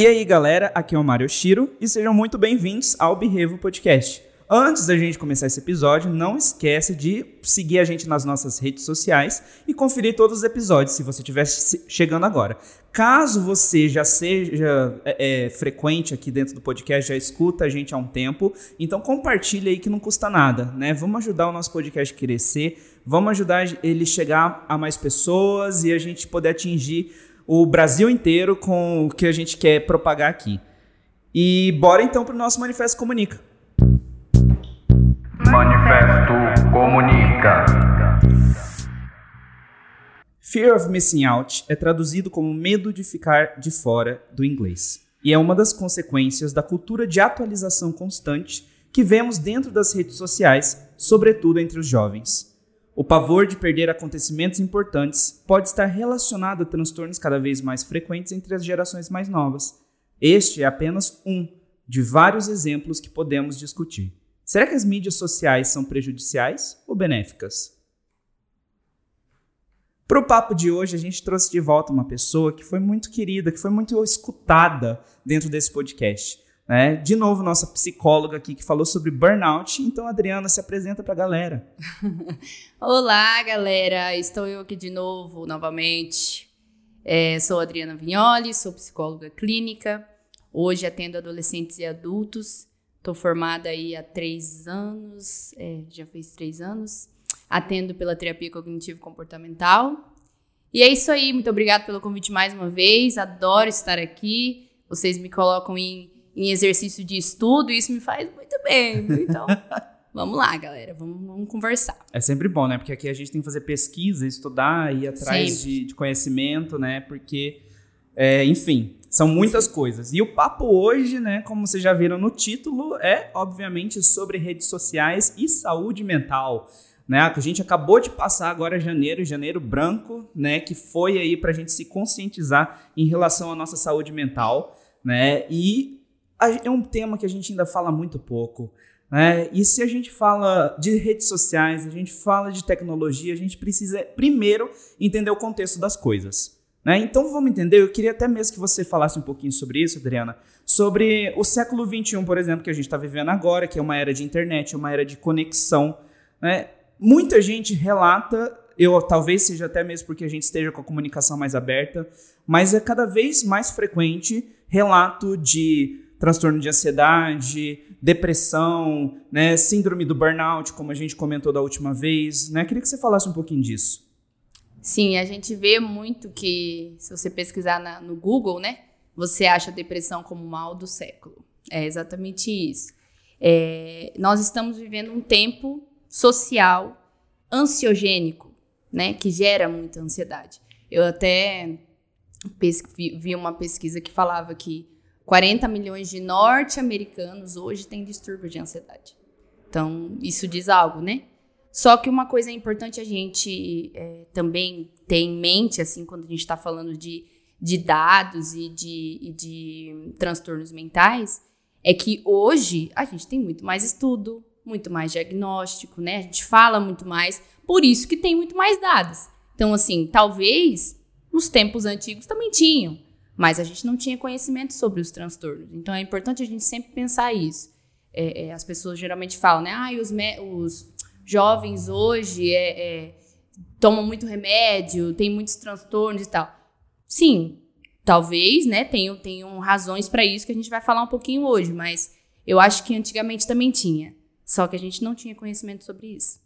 E aí, galera, aqui é o Mário Shiro e sejam muito bem-vindos ao Berevo Podcast. Antes da gente começar esse episódio, não esquece de seguir a gente nas nossas redes sociais e conferir todos os episódios, se você estiver chegando agora. Caso você já seja é, é, frequente aqui dentro do podcast, já escuta a gente há um tempo, então compartilha aí que não custa nada, né? Vamos ajudar o nosso podcast a crescer, vamos ajudar ele chegar a mais pessoas e a gente poder atingir o Brasil inteiro com o que a gente quer propagar aqui. E bora então para o nosso Manifesto Comunica. Manifesto Comunica. Fear of Missing Out é traduzido como medo de ficar de fora do inglês. E é uma das consequências da cultura de atualização constante que vemos dentro das redes sociais, sobretudo entre os jovens. O pavor de perder acontecimentos importantes pode estar relacionado a transtornos cada vez mais frequentes entre as gerações mais novas. Este é apenas um de vários exemplos que podemos discutir. Será que as mídias sociais são prejudiciais ou benéficas? Para o papo de hoje, a gente trouxe de volta uma pessoa que foi muito querida, que foi muito escutada dentro desse podcast. Né? De novo, nossa psicóloga aqui que falou sobre burnout. Então, Adriana, se apresenta para a galera. Olá, galera. Estou eu aqui de novo, novamente. É, sou Adriana Vignoli, sou psicóloga clínica. Hoje atendo adolescentes e adultos Estou formada aí há três anos, é, já fez três anos. Atendo pela terapia cognitivo-comportamental. E é isso aí, muito obrigada pelo convite mais uma vez. Adoro estar aqui. Vocês me colocam em, em exercício de estudo isso me faz muito bem. Então, vamos lá, galera, vamos, vamos, conversar. É sempre bom, né? Porque aqui a gente tem que fazer pesquisa, estudar, ir atrás de, de, conhecimento, né? Porque, é, enfim, são muitas Sim. coisas. E o papo hoje, né, como vocês já viram no título, é obviamente sobre redes sociais e saúde mental. Né, a gente acabou de passar agora janeiro, janeiro branco, né, que foi aí para a gente se conscientizar em relação à nossa saúde mental, né, e é um tema que a gente ainda fala muito pouco, né, e se a gente fala de redes sociais, a gente fala de tecnologia, a gente precisa primeiro entender o contexto das coisas. Né? Então vamos entender, eu queria até mesmo que você falasse um pouquinho sobre isso, Adriana, sobre o século XXI, por exemplo, que a gente está vivendo agora, que é uma era de internet, uma era de conexão. Né? Muita gente relata, eu talvez seja até mesmo porque a gente esteja com a comunicação mais aberta, mas é cada vez mais frequente relato de transtorno de ansiedade, depressão, né, síndrome do burnout, como a gente comentou da última vez. Né? Queria que você falasse um pouquinho disso. Sim, a gente vê muito que, se você pesquisar na, no Google, né, você acha depressão como mal do século. É exatamente isso. É, nós estamos vivendo um tempo social ansiogênico, né, que gera muita ansiedade. Eu até vi uma pesquisa que falava que 40 milhões de norte-americanos hoje têm distúrbio de ansiedade. Então, isso diz algo, né? Só que uma coisa importante a gente é, também ter em mente, assim, quando a gente está falando de, de dados e de, e de transtornos mentais, é que hoje a gente tem muito mais estudo, muito mais diagnóstico, né? A gente fala muito mais, por isso que tem muito mais dados. Então, assim, talvez nos tempos antigos também tinham, mas a gente não tinha conhecimento sobre os transtornos. Então, é importante a gente sempre pensar isso. É, é, as pessoas geralmente falam, né? Ah, os, os jovens hoje é, é, tomam muito remédio, tem muitos transtornos e tal. Sim, talvez, né, tenham, tenham razões para isso que a gente vai falar um pouquinho hoje, mas eu acho que antigamente também tinha. Só que a gente não tinha conhecimento sobre isso.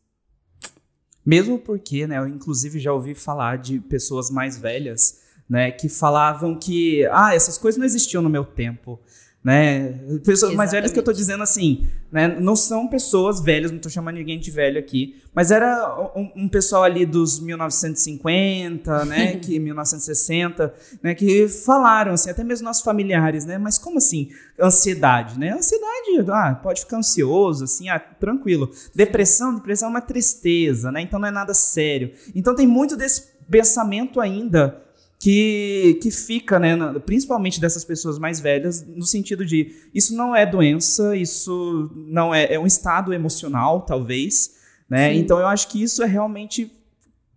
Mesmo porque, né, eu inclusive já ouvi falar de pessoas mais velhas, né, que falavam que, ah, essas coisas não existiam no meu tempo né? Pessoas Exatamente. mais velhas que eu tô dizendo assim, né? Não são pessoas velhas, não tô chamando ninguém de velho aqui, mas era um, um pessoal ali dos 1950, né? que 1960, né? Que falaram assim, até mesmo nossos familiares, né? Mas como assim ansiedade, né? Ansiedade, ah, pode ficar ansioso, assim, ah, tranquilo. Depressão, depressão é uma tristeza, né? Então não é nada sério. Então tem muito desse pensamento ainda que, que fica, né, principalmente dessas pessoas mais velhas, no sentido de isso não é doença, isso não é, é um estado emocional, talvez, né? Sim. Então eu acho que isso é realmente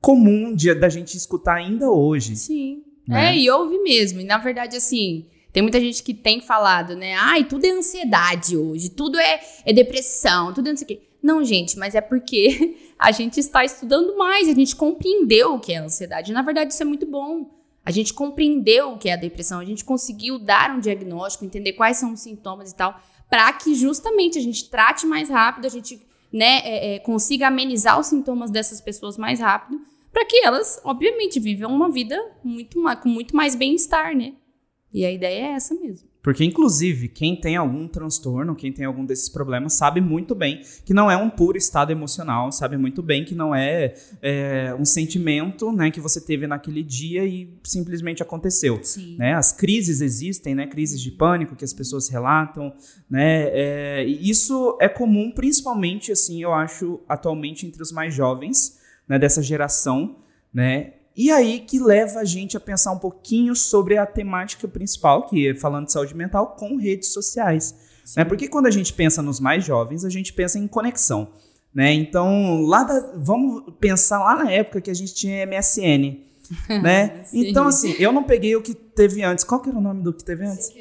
comum de, da gente escutar ainda hoje. Sim. Né? É, e ouve mesmo. E na verdade, assim, Tem muita gente que tem falado, né? Ai, tudo é ansiedade hoje, tudo é, é depressão, tudo é não sei o quê. Não, gente, mas é porque a gente está estudando mais, a gente compreendeu o que é ansiedade. Na verdade, isso é muito bom. A gente compreendeu o que é a depressão, a gente conseguiu dar um diagnóstico, entender quais são os sintomas e tal, para que justamente a gente trate mais rápido, a gente né, é, é, consiga amenizar os sintomas dessas pessoas mais rápido, para que elas, obviamente, vivam uma vida muito com muito mais bem-estar, né? E a ideia é essa mesmo. Porque, inclusive, quem tem algum transtorno, quem tem algum desses problemas, sabe muito bem que não é um puro estado emocional, sabe muito bem que não é, é um sentimento né, que você teve naquele dia e simplesmente aconteceu. Sim. Né? As crises existem, né? crises de pânico que as pessoas relatam. Né? É, isso é comum, principalmente, assim, eu acho, atualmente entre os mais jovens né, dessa geração. Né? E aí que leva a gente a pensar um pouquinho sobre a temática principal, que é falando de saúde mental, com redes sociais. Né? Porque quando a gente pensa nos mais jovens, a gente pensa em conexão. Né? Então, lá da, vamos pensar lá na época que a gente tinha MSN. né? então, assim, eu não peguei o que teve antes. Qual que era o nome do que teve antes?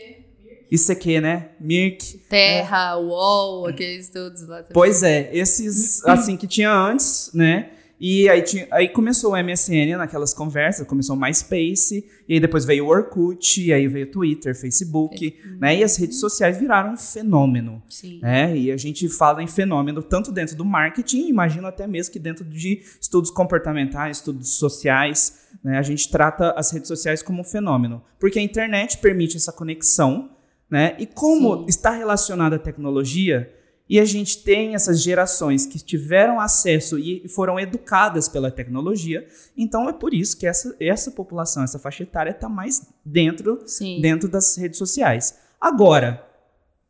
ICQ, né? Mirk. Terra, é. UOL, aqueles todos lá também. Pois é, esses, assim, que tinha antes, né? E aí, tinha, aí começou o MSN naquelas conversas, começou o MySpace, e aí depois veio o Orkut, e aí veio o Twitter, Facebook, é. né? E as redes sociais viraram um fenômeno. Sim. Né? E a gente fala em fenômeno tanto dentro do marketing, imagino até mesmo que dentro de estudos comportamentais, estudos sociais, né? A gente trata as redes sociais como um fenômeno. Porque a internet permite essa conexão, né? E como Sim. está relacionada à tecnologia, e a gente tem essas gerações que tiveram acesso e foram educadas pela tecnologia. Então é por isso que essa, essa população, essa faixa etária está mais dentro, dentro das redes sociais. Agora,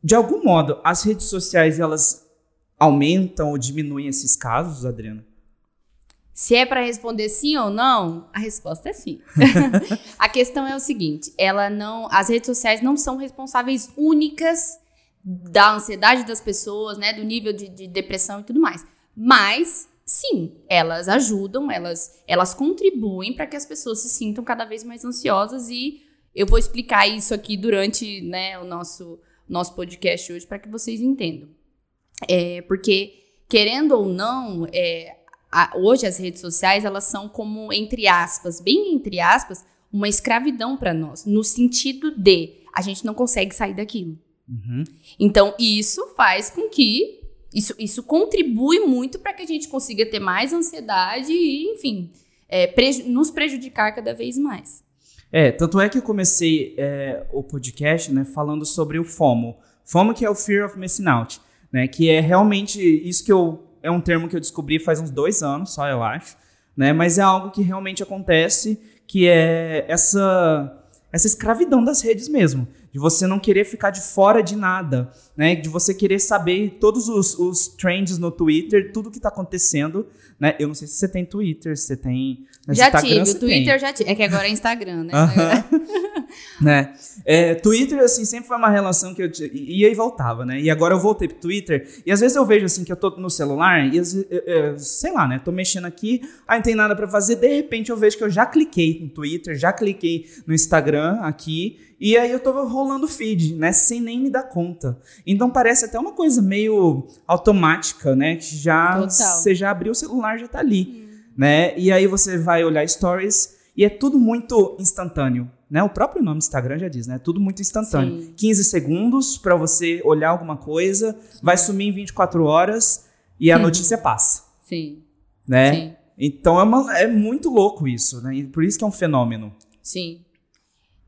de algum modo, as redes sociais elas aumentam ou diminuem esses casos, Adriana? Se é para responder sim ou não, a resposta é sim. a questão é o seguinte: ela não, as redes sociais não são responsáveis únicas da ansiedade das pessoas, né, do nível de, de depressão e tudo mais. Mas sim, elas ajudam, elas, elas contribuem para que as pessoas se sintam cada vez mais ansiosas e eu vou explicar isso aqui durante né, o nosso, nosso podcast hoje para que vocês entendam. É, porque, querendo ou não, é, a, hoje as redes sociais elas são como, entre aspas, bem entre aspas, uma escravidão para nós, no sentido de a gente não consegue sair daquilo. Uhum. Então, isso faz com que. Isso, isso contribui muito para que a gente consiga ter mais ansiedade e, enfim, é, preju nos prejudicar cada vez mais. É, tanto é que eu comecei é, o podcast né, falando sobre o FOMO. FOMO que é o Fear of Missing Out, né? Que é realmente isso que eu. É um termo que eu descobri faz uns dois anos só, eu acho. Né? Mas é algo que realmente acontece, que é essa, essa escravidão das redes mesmo de você não querer ficar de fora de nada, né? De você querer saber todos os, os trends no Twitter, tudo que está acontecendo, né? Eu não sei se você tem Twitter, se você tem. Já Instagram, tive, o Twitter tem. já tive. É que agora é Instagram, né? Uh -huh. né? É, Twitter, assim, sempre foi uma relação que eu ia e voltava, né? E agora eu voltei pro Twitter, e às vezes eu vejo, assim, que eu tô no celular, e eu, eu, sei lá, né? Tô mexendo aqui, aí não tem nada para fazer, de repente eu vejo que eu já cliquei no Twitter, já cliquei no Instagram aqui, e aí eu tô rolando feed, né? Sem nem me dar conta. Então parece até uma coisa meio automática, né? Que já você já abriu o celular, já tá ali. Hum. Né? E aí você vai olhar stories e é tudo muito instantâneo. Né? O próprio nome do Instagram já diz, né? Tudo muito instantâneo. Sim. 15 segundos para você olhar alguma coisa, Sim. vai sumir em 24 horas e a notícia passa. Sim. Né? Sim. Então é, uma, é muito louco isso, né? E por isso que é um fenômeno. Sim.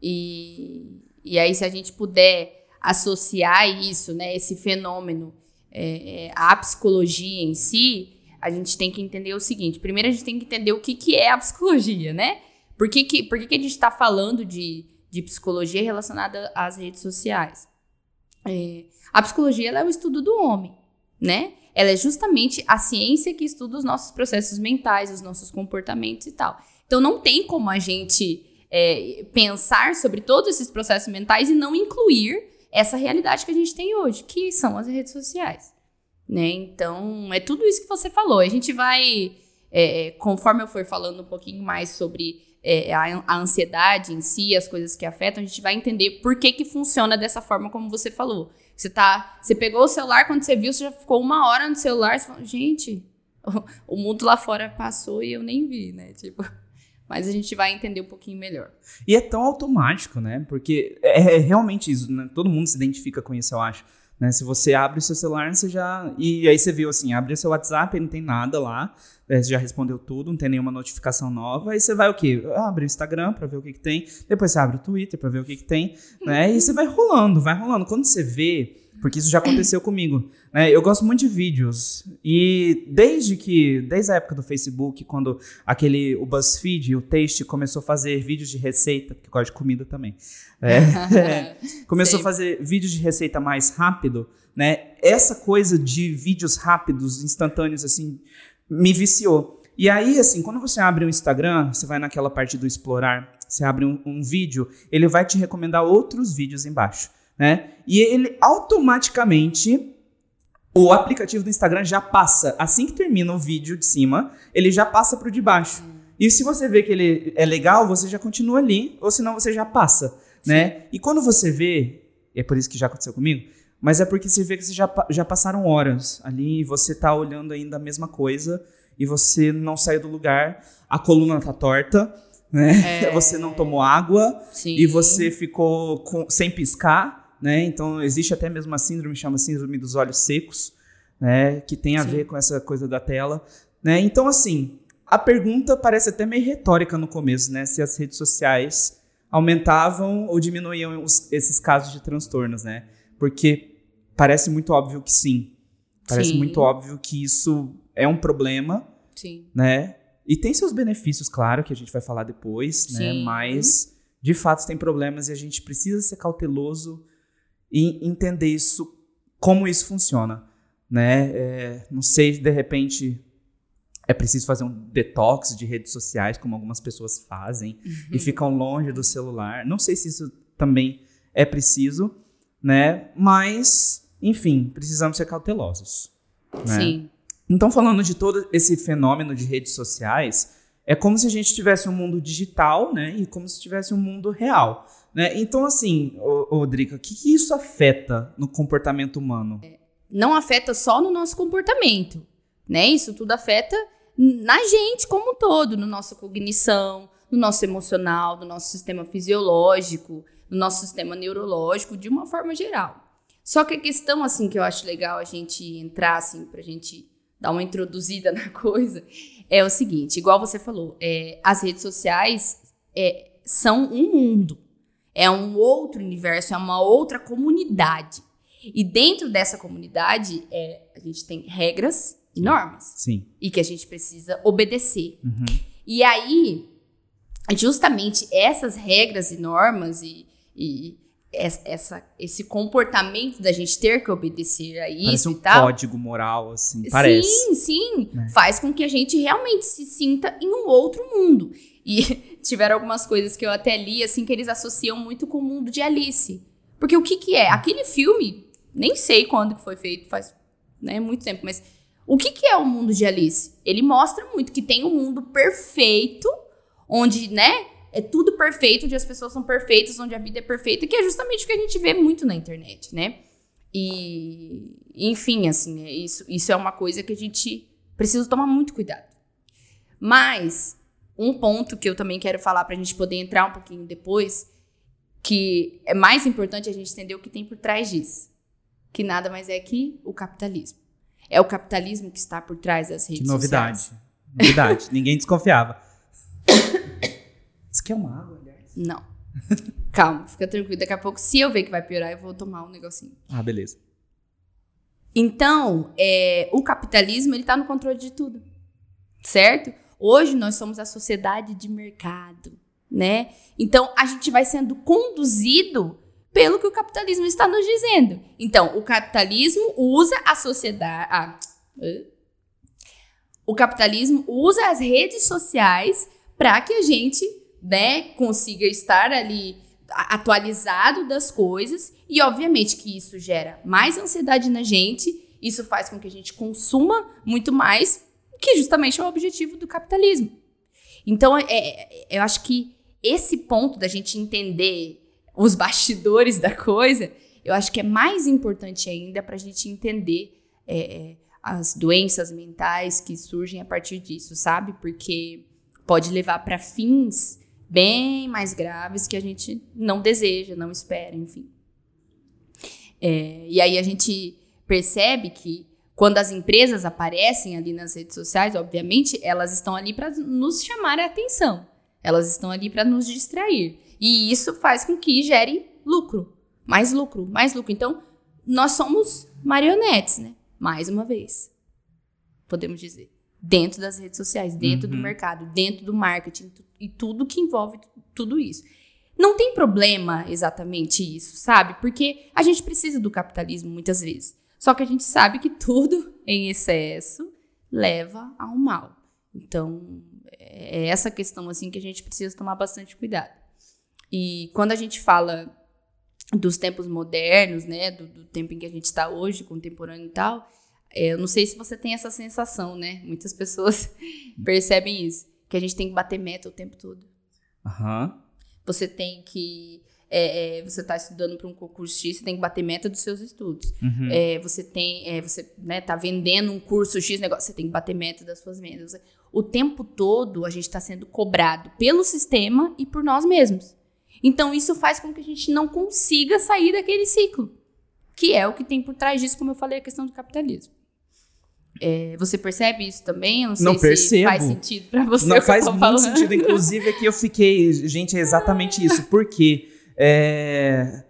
E, e aí, se a gente puder associar isso, né, esse fenômeno, é, é, à psicologia em si, a gente tem que entender o seguinte: primeiro, a gente tem que entender o que, que é a psicologia, né? Por que, que, por que, que a gente está falando de, de psicologia relacionada às redes sociais? É, a psicologia é o estudo do homem, né? Ela é justamente a ciência que estuda os nossos processos mentais, os nossos comportamentos e tal. Então, não tem como a gente é, pensar sobre todos esses processos mentais e não incluir essa realidade que a gente tem hoje, que são as redes sociais. Né? Então, é tudo isso que você falou. A gente vai, é, conforme eu for falando um pouquinho mais sobre é, a, a, ansiedade em si, as coisas que afetam, a gente vai entender por que que funciona dessa forma como você falou. Você tá, você pegou o celular, quando você viu, você já ficou uma hora no celular, você falou, gente, o, mundo lá fora passou e eu nem vi, né? Tipo, mas a gente vai entender um pouquinho melhor. E é tão automático, né? Porque é, é realmente isso, né? Todo mundo se identifica com isso, eu acho. Né? Se você abre o seu celular, você já. E aí você viu assim, abre o seu WhatsApp, e não tem nada lá. É, você já respondeu tudo, não tem nenhuma notificação nova. Aí você vai o quê? Abre o Instagram para ver o que, que tem. Depois você abre o Twitter para ver o que, que tem. Né? E você vai rolando, vai rolando. Quando você vê porque isso já aconteceu comigo. Né? Eu gosto muito de vídeos e desde que, desde a época do Facebook, quando aquele o BuzzFeed, o Taste começou a fazer vídeos de receita, porque eu gosto de comida também, é, começou a fazer vídeos de receita mais rápido, né? Essa coisa de vídeos rápidos, instantâneos, assim, me viciou. E aí, assim, quando você abre o Instagram, você vai naquela parte do explorar, você abre um, um vídeo, ele vai te recomendar outros vídeos embaixo né? E ele automaticamente o aplicativo do Instagram já passa, assim que termina o vídeo de cima, ele já passa para o de baixo. E se você vê que ele é legal, você já continua ali, ou senão você já passa, né? E quando você vê, é por isso que já aconteceu comigo, mas é porque você vê que você já, já passaram horas ali e você tá olhando ainda a mesma coisa e você não saiu do lugar, a coluna tá torta, né? É... Você não tomou água Sim. e você ficou com, sem piscar né? Então existe até mesmo uma síndrome chama síndrome dos olhos secos, né? Que tem a Sim. ver com essa coisa da tela, né? Então assim, a pergunta parece até meio retórica no começo, né? Se as redes sociais aumentavam ou diminuíam os, esses casos de transtornos, né? Porque parece muito óbvio que sim. Parece sim. muito óbvio que isso é um problema, sim. né? E tem seus benefícios, claro, que a gente vai falar depois, né? sim. né? Mas de fato tem problemas e a gente precisa ser cauteloso e entender isso, como isso funciona, né? É, não sei se de repente é preciso fazer um detox de redes sociais, como algumas pessoas fazem, uhum. e ficam longe do celular. Não sei se isso também é preciso, né? Mas, enfim, precisamos ser cautelosos. Né? Sim. Então, falando de todo esse fenômeno de redes sociais, é como se a gente tivesse um mundo digital, né? E como se tivesse um mundo real. Né? Então, assim, Drica, o que, que isso afeta no comportamento humano? É, não afeta só no nosso comportamento, né? Isso tudo afeta na gente como um todo, no nossa cognição, no nosso emocional, no nosso sistema fisiológico, no nosso sistema neurológico, de uma forma geral. Só que a questão, assim, que eu acho legal a gente entrar, assim, pra gente dar uma introduzida na coisa, é o seguinte, igual você falou, é, as redes sociais é, são um mundo, é um outro universo, é uma outra comunidade. E dentro dessa comunidade, é, a gente tem regras e normas. Sim. E que a gente precisa obedecer. Uhum. E aí, justamente essas regras e normas e, e essa, esse comportamento da gente ter que obedecer a isso parece um e tal. código moral, assim, parece. Sim, sim. É. Faz com que a gente realmente se sinta em um outro mundo. E tiveram algumas coisas que eu até li, assim, que eles associam muito com o mundo de Alice. Porque o que que é? Aquele filme, nem sei quando que foi feito, faz né, muito tempo, mas o que que é o mundo de Alice? Ele mostra muito que tem um mundo perfeito, onde, né, é tudo perfeito, onde as pessoas são perfeitas, onde a vida é perfeita, que é justamente o que a gente vê muito na internet, né? E, enfim, assim, é isso, isso é uma coisa que a gente precisa tomar muito cuidado. Mas um ponto que eu também quero falar para a gente poder entrar um pouquinho depois, que é mais importante a gente entender o que tem por trás disso. Que nada mais é que o capitalismo. É o capitalismo que está por trás das redes que novidade. sociais. Novidade. Ninguém desconfiava. Isso quer uma água, aliás? Não. Calma, fica tranquilo. Daqui a pouco, se eu ver que vai piorar, eu vou tomar um negocinho. Ah, beleza. Então, é, o capitalismo, ele tá no controle de tudo. Certo? Hoje nós somos a sociedade de mercado, né? Então a gente vai sendo conduzido pelo que o capitalismo está nos dizendo. Então, o capitalismo usa a sociedade. Ah, o capitalismo usa as redes sociais para que a gente né, consiga estar ali atualizado das coisas e obviamente que isso gera mais ansiedade na gente, isso faz com que a gente consuma muito mais que justamente é o objetivo do capitalismo. Então, é, é, eu acho que esse ponto da gente entender os bastidores da coisa, eu acho que é mais importante ainda para a gente entender é, é, as doenças mentais que surgem a partir disso, sabe? Porque pode levar para fins bem mais graves que a gente não deseja, não espera, enfim. É, e aí a gente percebe que quando as empresas aparecem ali nas redes sociais, obviamente, elas estão ali para nos chamar a atenção. Elas estão ali para nos distrair. E isso faz com que gere lucro. Mais lucro, mais lucro. Então, nós somos marionetes, né? Mais uma vez. Podemos dizer. Dentro das redes sociais, dentro uhum. do mercado, dentro do marketing e tudo que envolve tudo isso. Não tem problema exatamente isso, sabe? Porque a gente precisa do capitalismo muitas vezes. Só que a gente sabe que tudo em excesso leva ao mal. Então, é essa questão assim que a gente precisa tomar bastante cuidado. E quando a gente fala dos tempos modernos, né, do, do tempo em que a gente está hoje, contemporâneo e tal, eu não sei se você tem essa sensação, né? Muitas pessoas percebem isso, que a gente tem que bater meta o tempo todo. Uhum. Você tem que é, é, você está estudando para um concurso X, você tem que bater meta dos seus estudos. Uhum. É, você tem, é, você né, tá vendendo um curso X negócio, você tem que bater meta das suas vendas. O tempo todo a gente está sendo cobrado pelo sistema e por nós mesmos. Então isso faz com que a gente não consiga sair daquele ciclo, que é o que tem por trás disso, como eu falei, a questão do capitalismo. É, você percebe isso também? Eu não sei não se percebo. faz sentido para você. Não faz muito falando. sentido. Inclusive, aqui eu fiquei. Gente, é exatamente isso. Por quê? É,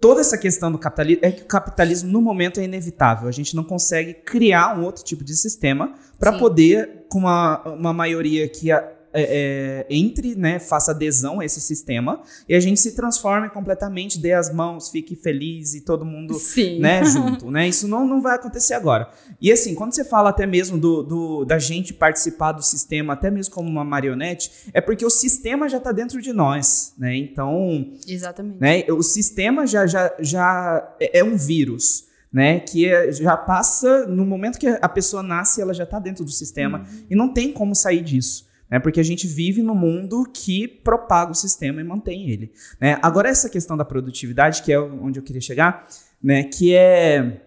toda essa questão do capitalismo é que o capitalismo no momento é inevitável. A gente não consegue criar um outro tipo de sistema para poder, com uma, uma maioria que a, é, é, entre, né, faça adesão a esse sistema e a gente se transforme completamente, dê as mãos, fique feliz e todo mundo Sim. né, junto. Né? Isso não, não vai acontecer agora. E assim, quando você fala até mesmo do, do, da gente participar do sistema, até mesmo como uma marionete, é porque o sistema já está dentro de nós. Né? Então. Exatamente. Né, o sistema já, já, já é, é um vírus né? Que é, já passa no momento que a pessoa nasce, ela já está dentro do sistema uhum. e não tem como sair disso né? Porque a gente vive no mundo que propaga o sistema e mantém ele. Né? Agora, essa questão da produtividade, que é onde eu queria chegar, né? Que é,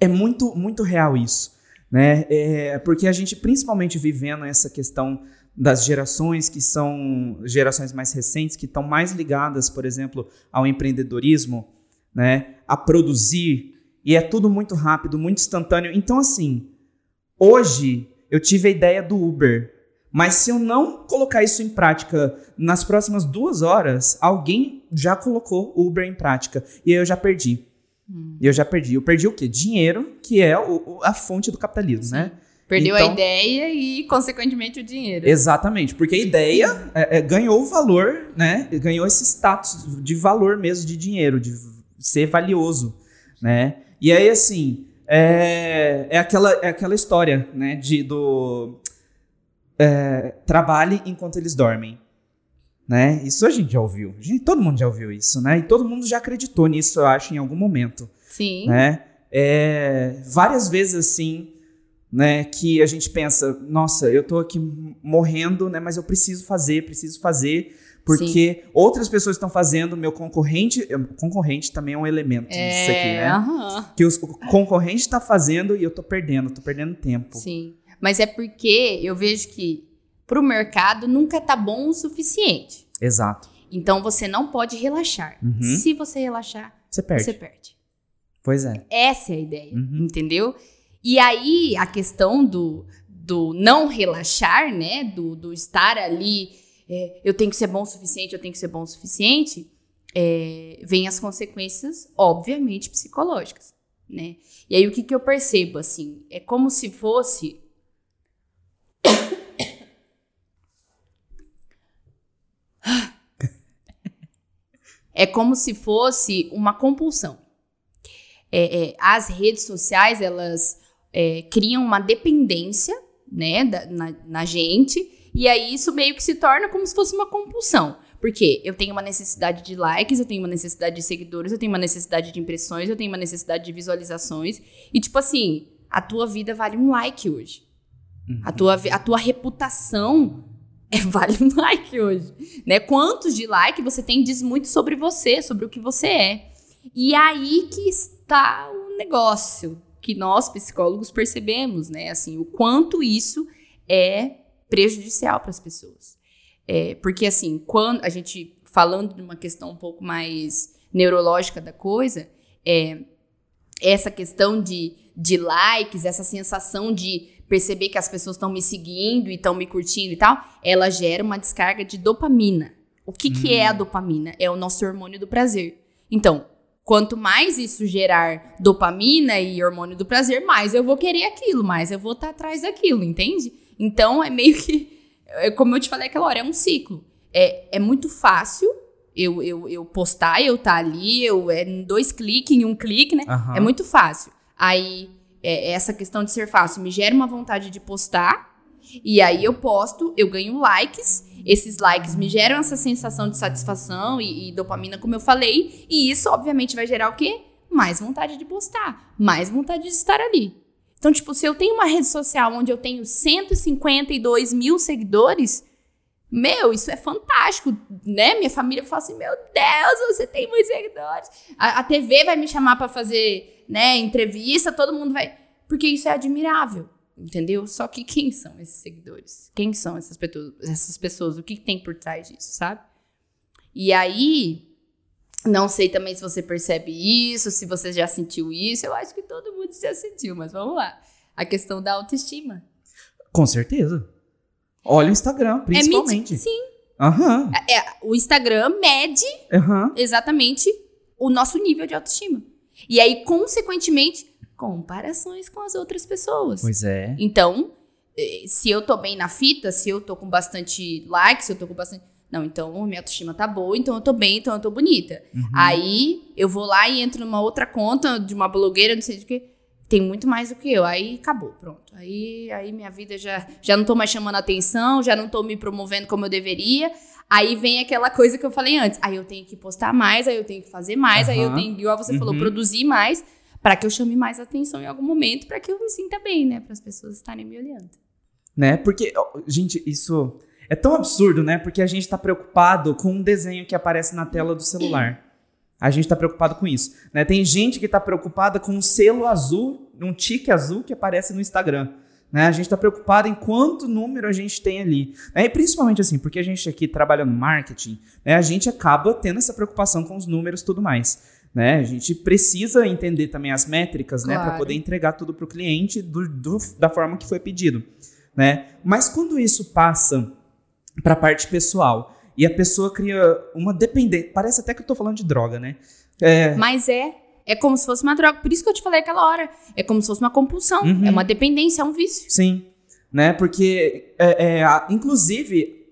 é muito, muito real isso. Né? É, porque a gente, principalmente vivendo essa questão das gerações que são gerações mais recentes, que estão mais ligadas, por exemplo, ao empreendedorismo, né? a produzir, e é tudo muito rápido, muito instantâneo. Então, assim, hoje eu tive a ideia do Uber. Mas se eu não colocar isso em prática nas próximas duas horas, alguém já colocou o Uber em prática. E aí eu já perdi. Hum. E eu já perdi. Eu perdi o quê? Dinheiro, que é o, a fonte do capitalismo, Sim. né? Perdeu então, a ideia e, consequentemente, o dinheiro. Exatamente, porque a ideia é, é, ganhou o valor, né? Ganhou esse status de valor mesmo de dinheiro, de ser valioso, né? E aí, assim, é, é, aquela, é aquela história, né? De, do, é, trabalhe enquanto eles dormem. Né? Isso a gente já ouviu. Gente, todo mundo já ouviu isso, né? E todo mundo já acreditou nisso, eu acho, em algum momento. Sim. Né? É, várias vezes assim, né, que a gente pensa, nossa, eu tô aqui morrendo, né, mas eu preciso fazer, preciso fazer, porque Sim. outras pessoas estão fazendo, meu concorrente, concorrente também é um elemento é, disso aqui, né? Uh -huh. Que os, o concorrente está fazendo e eu tô perdendo, tô perdendo tempo. Sim. Mas é porque eu vejo que para o mercado nunca tá bom o suficiente. Exato. Então você não pode relaxar. Uhum. Se você relaxar, você perde. você perde. Pois é. Essa é a ideia, uhum. entendeu? E aí a questão do, do não relaxar, né? Do, do estar ali, é, eu tenho que ser bom o suficiente, eu tenho que ser bom o suficiente, é, vem as consequências, obviamente, psicológicas, né? E aí o que, que eu percebo, assim, é como se fosse é como se fosse uma compulsão. É, é, as redes sociais, elas é, criam uma dependência, né, da, na, na gente, e aí isso meio que se torna como se fosse uma compulsão. Porque eu tenho uma necessidade de likes, eu tenho uma necessidade de seguidores, eu tenho uma necessidade de impressões, eu tenho uma necessidade de visualizações. E, tipo assim, a tua vida vale um like hoje. Uhum. A, tua, a tua reputação é, vale um like hoje, né? Quantos de like você tem diz muito sobre você, sobre o que você é. E aí que está o negócio que nós psicólogos percebemos, né? Assim, o quanto isso é prejudicial para as pessoas. É, porque assim, quando a gente falando de uma questão um pouco mais neurológica da coisa, é essa questão de, de likes, essa sensação de perceber que as pessoas estão me seguindo e estão me curtindo e tal, ela gera uma descarga de dopamina. O que, hum. que é a hum. dopamina? É o nosso hormônio do prazer. Então, quanto mais isso gerar dopamina e hormônio do prazer, mais eu vou querer aquilo, mais eu vou estar tá atrás daquilo, entende? Então, é meio que, é como eu te falei aquela hora, é um ciclo. É, é muito fácil eu, eu, eu postar, eu tá ali, eu é em dois cliques, em um clique, né? Uhum. É muito fácil. Aí, é, essa questão de ser fácil me gera uma vontade de postar, e aí eu posto, eu ganho likes, esses likes me geram essa sensação de satisfação e, e dopamina, como eu falei, e isso, obviamente, vai gerar o quê? Mais vontade de postar, mais vontade de estar ali. Então, tipo, se eu tenho uma rede social onde eu tenho 152 mil seguidores, meu, isso é fantástico, né? Minha família fala assim: meu Deus, você tem muitos seguidores. A, a TV vai me chamar para fazer, né, entrevista, todo mundo vai. Porque isso é admirável, entendeu? Só que quem são esses seguidores? Quem são essas pessoas? Essas pessoas? O que, tem por trás disso, sabe? E aí, não sei também se você percebe isso, se você já sentiu isso. Eu acho que todo mundo já sentiu, mas vamos lá. A questão da autoestima. Com certeza. Olha o Instagram, é principalmente. É sim. Uhum. É, o Instagram mede uhum. exatamente o nosso nível de autoestima. E aí, consequentemente, comparações com as outras pessoas. Pois é. Então, eh, se eu tô bem na fita, se eu tô com bastante likes, se eu tô com bastante. Não, então minha autoestima tá boa, então eu tô bem, então eu tô bonita. Uhum. Aí eu vou lá e entro numa outra conta de uma blogueira, não sei de que tem muito mais do que eu. Aí acabou, pronto. Aí, aí minha vida já, já não tô mais chamando atenção, já não tô me promovendo como eu deveria. Aí vem aquela coisa que eu falei antes. Aí eu tenho que postar mais, aí eu tenho que fazer mais, uhum. aí eu tenho, igual você uhum. falou, produzir mais para que eu chame mais atenção em algum momento, para que eu me sinta bem, né? Para as pessoas estarem me olhando. Né? Porque, gente, isso é tão absurdo, né? Porque a gente tá preocupado com um desenho que aparece na tela do celular. A gente está preocupado com isso. Né? Tem gente que está preocupada com um selo azul, um tique azul que aparece no Instagram. Né? A gente está preocupado em quanto número a gente tem ali. Né? E principalmente assim, porque a gente aqui trabalha no marketing, né? a gente acaba tendo essa preocupação com os números e tudo mais. Né? A gente precisa entender também as métricas né? para poder entregar tudo para o cliente do, do, da forma que foi pedido. Né? Mas quando isso passa para a parte pessoal, e a pessoa cria uma dependência. Parece até que eu tô falando de droga, né? É... Mas é. É como se fosse uma droga. Por isso que eu te falei aquela hora. É como se fosse uma compulsão. Uhum. É uma dependência, é um vício. Sim. Né? Porque, é, é, a, inclusive,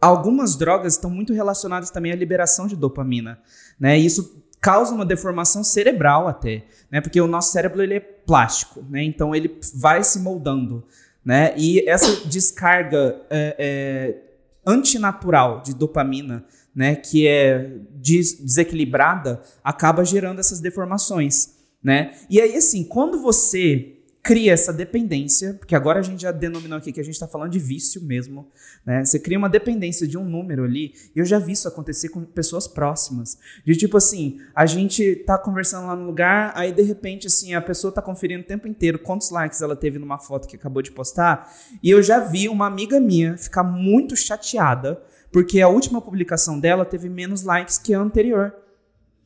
algumas drogas estão muito relacionadas também à liberação de dopamina. Né? E isso causa uma deformação cerebral até. Né? Porque o nosso cérebro ele é plástico. Né? Então ele vai se moldando. Né? E essa descarga. É, é antinatural de dopamina, né, que é des desequilibrada, acaba gerando essas deformações, né? E aí assim, quando você cria essa dependência, porque agora a gente já denominou aqui que a gente está falando de vício mesmo, né? Você cria uma dependência de um número ali, e eu já vi isso acontecer com pessoas próximas. De tipo assim, a gente tá conversando lá no lugar, aí de repente assim, a pessoa tá conferindo o tempo inteiro quantos likes ela teve numa foto que acabou de postar, e eu já vi uma amiga minha ficar muito chateada, porque a última publicação dela teve menos likes que a anterior.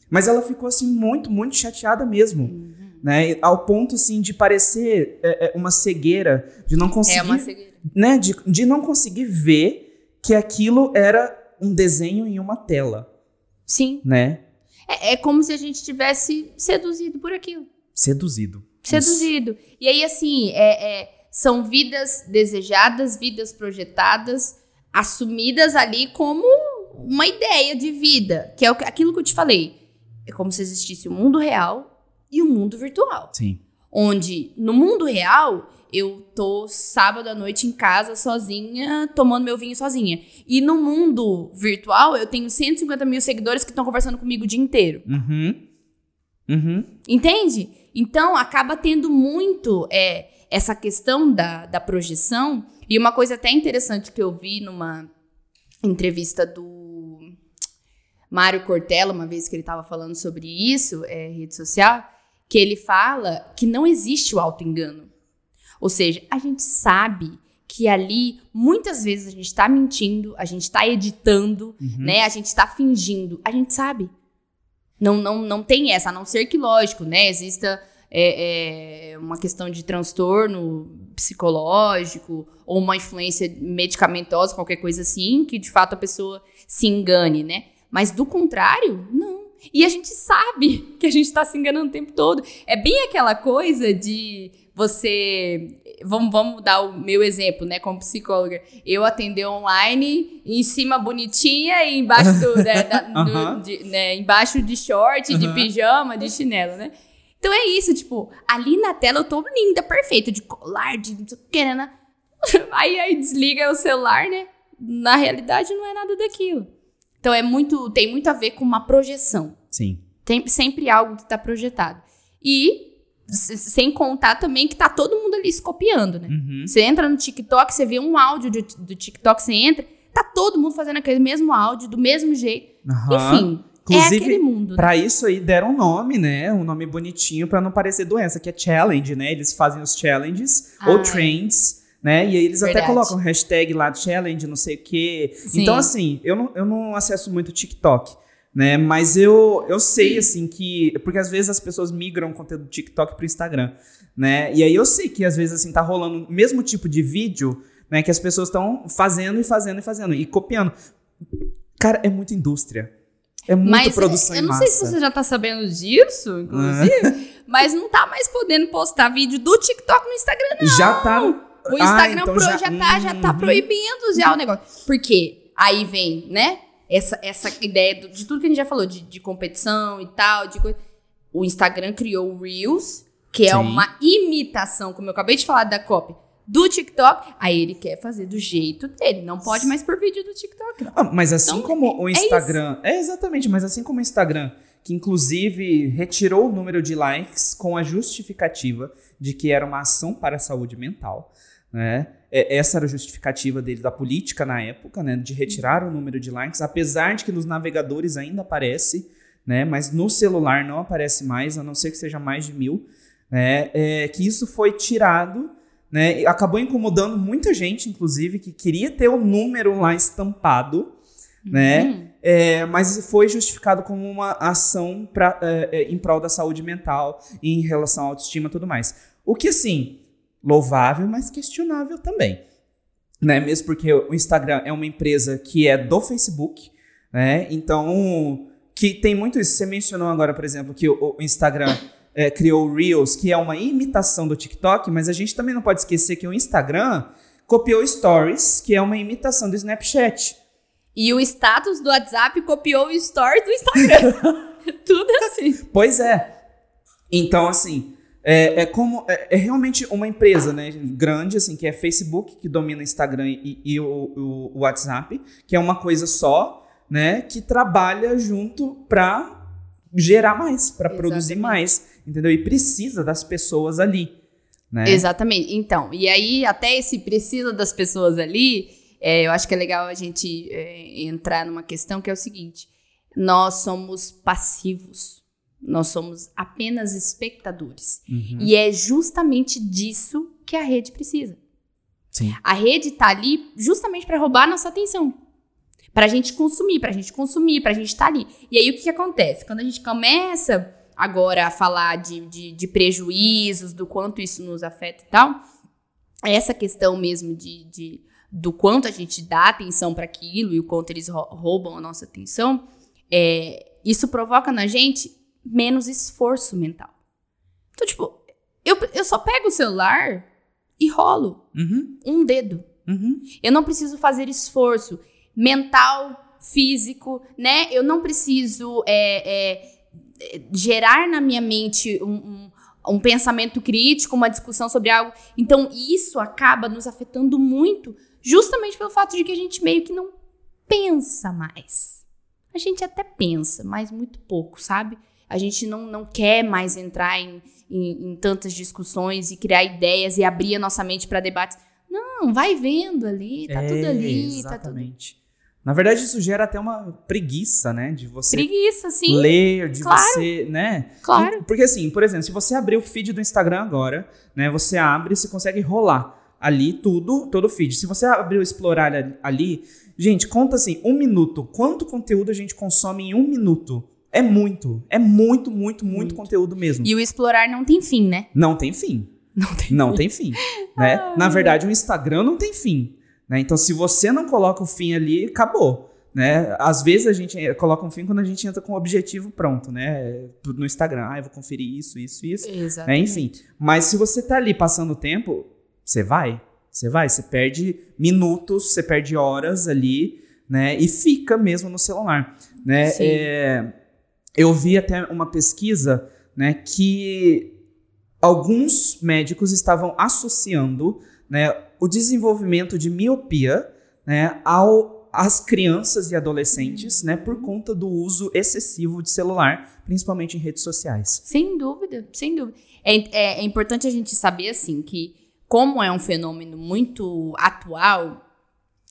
Mas ela ficou assim muito, muito chateada mesmo. Uhum né? Ao ponto, assim, de parecer é, é, uma cegueira, de não conseguir... É uma cegueira. Né? De, de não conseguir ver que aquilo era um desenho em uma tela. Sim. Né? É, é como se a gente tivesse seduzido por aquilo. Seduzido. Seduzido. Isso. E aí, assim, é, é, são vidas desejadas, vidas projetadas, assumidas ali como uma ideia de vida, que é aquilo que eu te falei. É como se existisse o um mundo real e o mundo virtual. Sim. Onde no mundo real eu tô sábado à noite em casa sozinha, tomando meu vinho sozinha. E no mundo virtual eu tenho 150 mil seguidores que estão conversando comigo o dia inteiro. Uhum. Uhum. Entende? Então acaba tendo muito é, essa questão da, da projeção. E uma coisa até interessante que eu vi numa entrevista do Mário Cortella, uma vez que ele estava falando sobre isso, é, rede social, que ele fala que não existe o auto-engano. Ou seja, a gente sabe que ali muitas vezes a gente está mentindo, a gente está editando, uhum. né? A gente está fingindo, a gente sabe. Não, não, não tem essa, a não ser que, lógico, né? Exista é, é, uma questão de transtorno psicológico ou uma influência medicamentosa, qualquer coisa assim, que de fato a pessoa se engane, né? Mas do contrário, não. E a gente sabe que a gente está se enganando o tempo todo. É bem aquela coisa de você. Vamos, vamos dar o meu exemplo, né, como psicóloga. Eu atender online, em cima bonitinha e embaixo do, né, da, do, de, né, embaixo de short, de pijama, de chinelo, né? Então é isso, tipo, ali na tela eu tô linda, perfeita, de colar, de não sei o que, né? Aí, aí desliga o celular, né? Na realidade não é nada daquilo. Então é muito, tem muito a ver com uma projeção. Sim. Tem sempre algo que tá projetado. E sem contar também que tá todo mundo ali se copiando, né? Uhum. Você entra no TikTok, você vê um áudio do, do TikTok, você entra, tá todo mundo fazendo aquele mesmo áudio, do mesmo jeito. Uhum. Enfim, Inclusive, é aquele mundo. Né? Pra isso aí deram um nome, né? Um nome bonitinho para não parecer doença, que é challenge, né? Eles fazem os challenges ah, ou é. trends. Né? E aí eles Verdade. até colocam hashtag lá, challenge, não sei o quê. Sim. Então, assim, eu não, eu não acesso muito o TikTok, né? Mas eu, eu sei, assim, que... Porque às vezes as pessoas migram o conteúdo do TikTok pro Instagram, né? E aí eu sei que às vezes, assim, tá rolando o mesmo tipo de vídeo, né? Que as pessoas estão fazendo e fazendo e fazendo e copiando. Cara, é muita indústria. É muita mas, produção Eu não massa. sei se você já tá sabendo disso, inclusive, é. mas não tá mais podendo postar vídeo do TikTok no Instagram, não. Já tá. O Instagram ah, então Pro já, já, tá, já tá uhum. proibindo já o negócio. Por quê? Aí vem, né? Essa, essa ideia do, de tudo que a gente já falou, de, de competição e tal, de coisa. O Instagram criou o Reels, que é Sim. uma imitação, como eu acabei de falar da copy, do TikTok, aí ele quer fazer do jeito dele. Não pode mais por vídeo do TikTok. Ah, mas assim então, como o é Instagram. É, é, exatamente, mas assim como o Instagram, que inclusive retirou o número de likes com a justificativa de que era uma ação para a saúde mental. Né? É, essa era a justificativa dele, da política na época, né? De retirar o número de likes, apesar de que nos navegadores ainda aparece, né? Mas no celular não aparece mais, a não ser que seja mais de mil. Né? É, que isso foi tirado né? E acabou incomodando muita gente, inclusive, que queria ter o número lá estampado, né? uhum. né? É, mas foi justificado como uma ação pra, é, é, em prol da saúde mental, em relação à autoestima e tudo mais. O que, assim, louvável, mas questionável também. Né? Mesmo porque o Instagram é uma empresa que é do Facebook, né? Então, que tem muito isso. Você mencionou agora, por exemplo, que o, o Instagram é, criou o Reels, que é uma imitação do TikTok, mas a gente também não pode esquecer que o Instagram copiou Stories, que é uma imitação do Snapchat. E o status do WhatsApp copiou o Stories do Instagram. Tudo assim. Pois é. Então, assim, é, é como é, é, realmente uma empresa né, grande, assim, que é Facebook, que domina o Instagram e, e o, o, o, WhatsApp, que é uma coisa só, né, que trabalha junto para gerar mais, para produzir mais, entendeu? E precisa das pessoas ali. Né? Exatamente. Então, e aí até esse precisa das pessoas ali, é, eu acho que é legal a gente é, entrar numa questão que é o seguinte: nós somos passivos, nós somos apenas espectadores. Uhum. E é justamente disso que a rede precisa. Sim. A rede está ali justamente para roubar nossa atenção. Pra gente consumir, pra gente consumir, pra gente estar tá ali. E aí o que, que acontece? Quando a gente começa agora falar de, de, de, prejuízos, do quanto isso nos afeta e tal, essa questão mesmo de, de do quanto a gente dá atenção para aquilo e o quanto eles roubam a nossa atenção, é, isso provoca na gente menos esforço mental. Então, tipo, eu, eu só pego o celular e rolo uhum. um dedo. Uhum. Eu não preciso fazer esforço mental, físico, né? Eu não preciso é, é, gerar na minha mente um, um, um, pensamento crítico, uma discussão sobre algo. Então, isso acaba nos afetando muito, justamente pelo fato de que a gente meio que não pensa mais. A gente até pensa, mas muito pouco, sabe? A gente não, não quer mais entrar em, em, em tantas discussões e criar ideias e abrir a nossa mente para debates. Não, vai vendo ali, tá é, tudo ali. Exatamente. Tá tudo... Na verdade, isso gera até uma preguiça, né? De você preguiça, sim. ler, de claro. você, né? Claro. Porque assim, por exemplo, se você abrir o feed do Instagram agora, né? Você abre e você consegue rolar ali tudo, todo o feed. Se você abrir o explorar ali, gente, conta assim, um minuto. Quanto conteúdo a gente consome em um minuto? É muito. É muito, muito, muito, muito. conteúdo mesmo. E o explorar não tem fim, né? Não tem fim. Não tem não fim. Tem fim né? Na verdade, o Instagram não tem fim. Né? Então, se você não coloca o fim ali, acabou. Né? Às vezes a gente coloca um fim quando a gente entra com o objetivo pronto, né? No Instagram, ah, eu vou conferir isso, isso, isso. Né? Enfim. Mas se você tá ali passando o tempo, você vai. Você vai, você perde minutos, você perde horas ali, né? E fica mesmo no celular, né? É, eu vi até uma pesquisa, né, que alguns médicos estavam associando, né, o desenvolvimento de miopia né, ao, às crianças e adolescentes, né, por conta do uso excessivo de celular, principalmente em redes sociais. Sem dúvida, sem dúvida. É, é, é importante a gente saber, assim, que como é um fenômeno muito atual,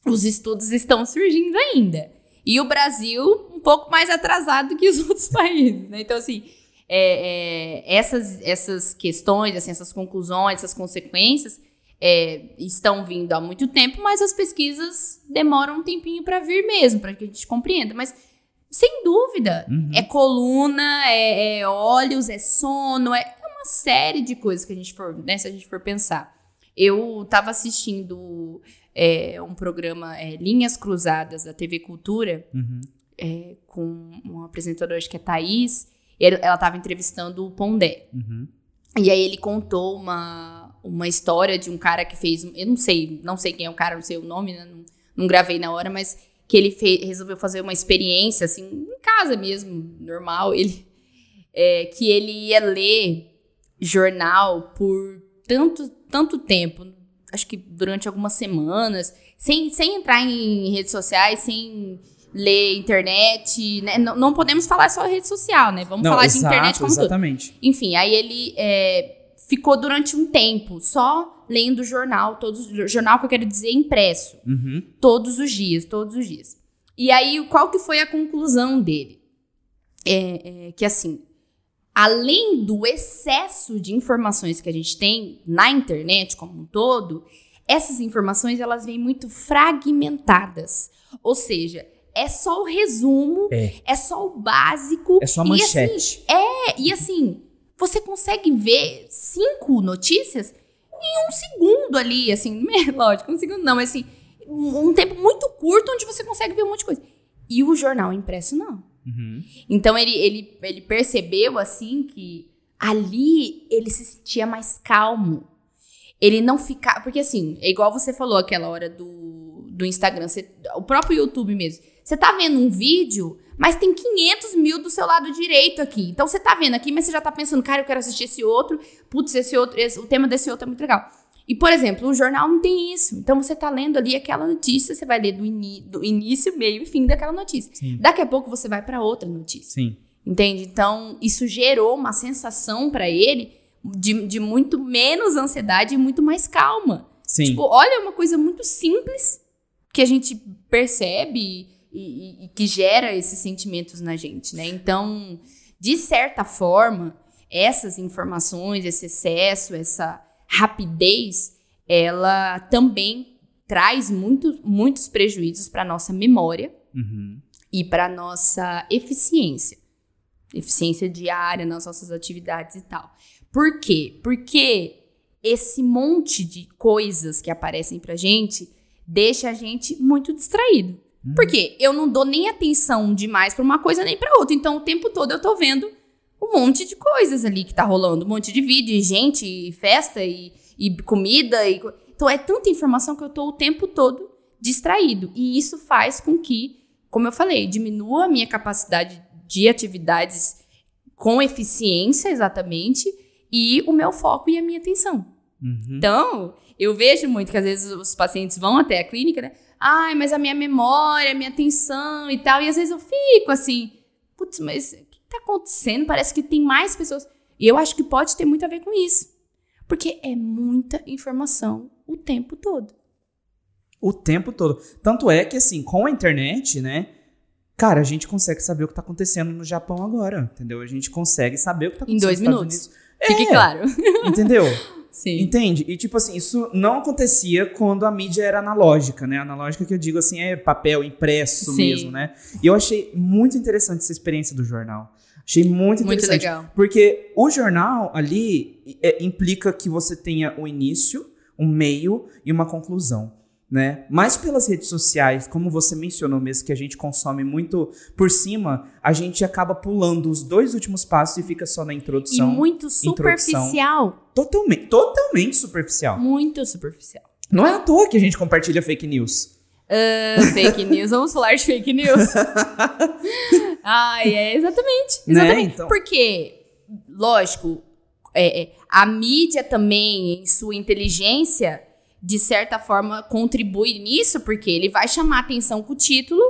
os estudos estão surgindo ainda. E o Brasil um pouco mais atrasado que os outros países, né? Então, assim, é, é, essas, essas questões, assim, essas conclusões, essas consequências é, estão vindo há muito tempo, mas as pesquisas demoram um tempinho para vir mesmo, para que a gente compreenda. Mas, sem dúvida, uhum. é coluna, é, é, olhos, é sono, é, é, uma série de coisas que a gente for, né, se a gente for pensar. Eu estava assistindo é, um programa é, Linhas Cruzadas da TV Cultura, uhum. É, com um apresentador, acho que é Thaís, ela estava entrevistando o Pondé. Uhum. E aí ele contou uma, uma história de um cara que fez. Eu não sei, não sei quem é o cara, não sei o nome, né? não, não gravei na hora, mas que ele fez, resolveu fazer uma experiência, assim, em casa mesmo, normal. Ele, é, que ele ia ler jornal por tanto, tanto tempo, acho que durante algumas semanas, sem, sem entrar em redes sociais, sem ler internet, né? Não, não podemos falar só rede social, né? Vamos não, falar exato, de internet como exatamente. tudo. Enfim, aí ele é, ficou durante um tempo só lendo jornal, todos, jornal que eu quero dizer impresso, uhum. todos os dias, todos os dias. E aí, qual que foi a conclusão dele? É, é, que assim, além do excesso de informações que a gente tem na internet como um todo, essas informações elas vêm muito fragmentadas. Ou seja, é só o resumo, é, é só o básico. É só a manchete. E assim, é, e assim, você consegue ver cinco notícias em um segundo ali, assim, lógico, um segundo não, mas assim, um, um tempo muito curto onde você consegue ver um monte de coisa. E o jornal impresso não. Uhum. Então ele, ele, ele percebeu assim que ali ele se sentia mais calmo. Ele não ficava. Porque assim, é igual você falou aquela hora do, do Instagram, você, o próprio YouTube mesmo. Você tá vendo um vídeo, mas tem 500 mil do seu lado direito aqui. Então você tá vendo aqui, mas você já tá pensando, cara, eu quero assistir esse outro. Putz, esse outro, esse, o tema desse outro é muito legal. E, por exemplo, o jornal não tem isso. Então você tá lendo ali aquela notícia, você vai ler do, do início, meio e fim daquela notícia. Sim. Daqui a pouco você vai para outra notícia. Sim. Entende? Então, isso gerou uma sensação para ele de, de muito menos ansiedade e muito mais calma. Sim. Tipo, olha, é uma coisa muito simples que a gente percebe e, e, que gera esses sentimentos na gente, né? Então, de certa forma, essas informações, esse excesso, essa rapidez, ela também traz muito, muitos prejuízos para nossa memória uhum. e para nossa eficiência, eficiência diária nas nossas atividades e tal. Por quê? Porque esse monte de coisas que aparecem para gente deixa a gente muito distraído. Hum. Porque eu não dou nem atenção demais para uma coisa nem para outra. Então, o tempo todo eu tô vendo um monte de coisas ali que tá rolando. Um monte de vídeo, e gente, e festa, e, e comida. E... Então, é tanta informação que eu tô o tempo todo distraído. E isso faz com que, como eu falei, diminua a minha capacidade de atividades com eficiência, exatamente, e o meu foco e a minha atenção. Uhum. Então, eu vejo muito que às vezes os pacientes vão até a clínica, né? Ai, mas a minha memória, a minha atenção e tal. E às vezes eu fico assim, putz, mas o que, tá acontecendo? Parece que tem mais pessoas. E eu acho que pode ter muito a ver com isso. Porque é muita informação o tempo todo. O tempo todo. Tanto é que, assim, com a internet, né? Cara, a gente consegue saber o que tá acontecendo no Japão agora, entendeu? A gente consegue saber o que tá Em acontecendo dois nos Estados minutos. Fique É, claro. Entendeu? Sim. Entende? E tipo assim, isso não acontecia quando a mídia era analógica, né? Analógica que eu digo assim é papel impresso Sim. mesmo, né? E eu achei muito interessante essa experiência do jornal. Achei muito Muito interessante. legal. Porque o jornal ali é, implica que você tenha um início, um meio e uma conclusão. Né? Mas pelas redes sociais, como você mencionou mesmo, que a gente consome muito por cima, a gente acaba pulando os dois últimos passos e fica só na E introdução. muito superficial. Totalmente, totalmente superficial. Muito superficial. Não é à toa que a gente compartilha fake news. Ah, fake news. Vamos falar de fake news. Ai, é exatamente. Né? Exatamente. Então- Porque, lógico, é, é, a mídia também, em sua inteligência, de certa forma, contribui nisso, porque ele vai chamar atenção com o título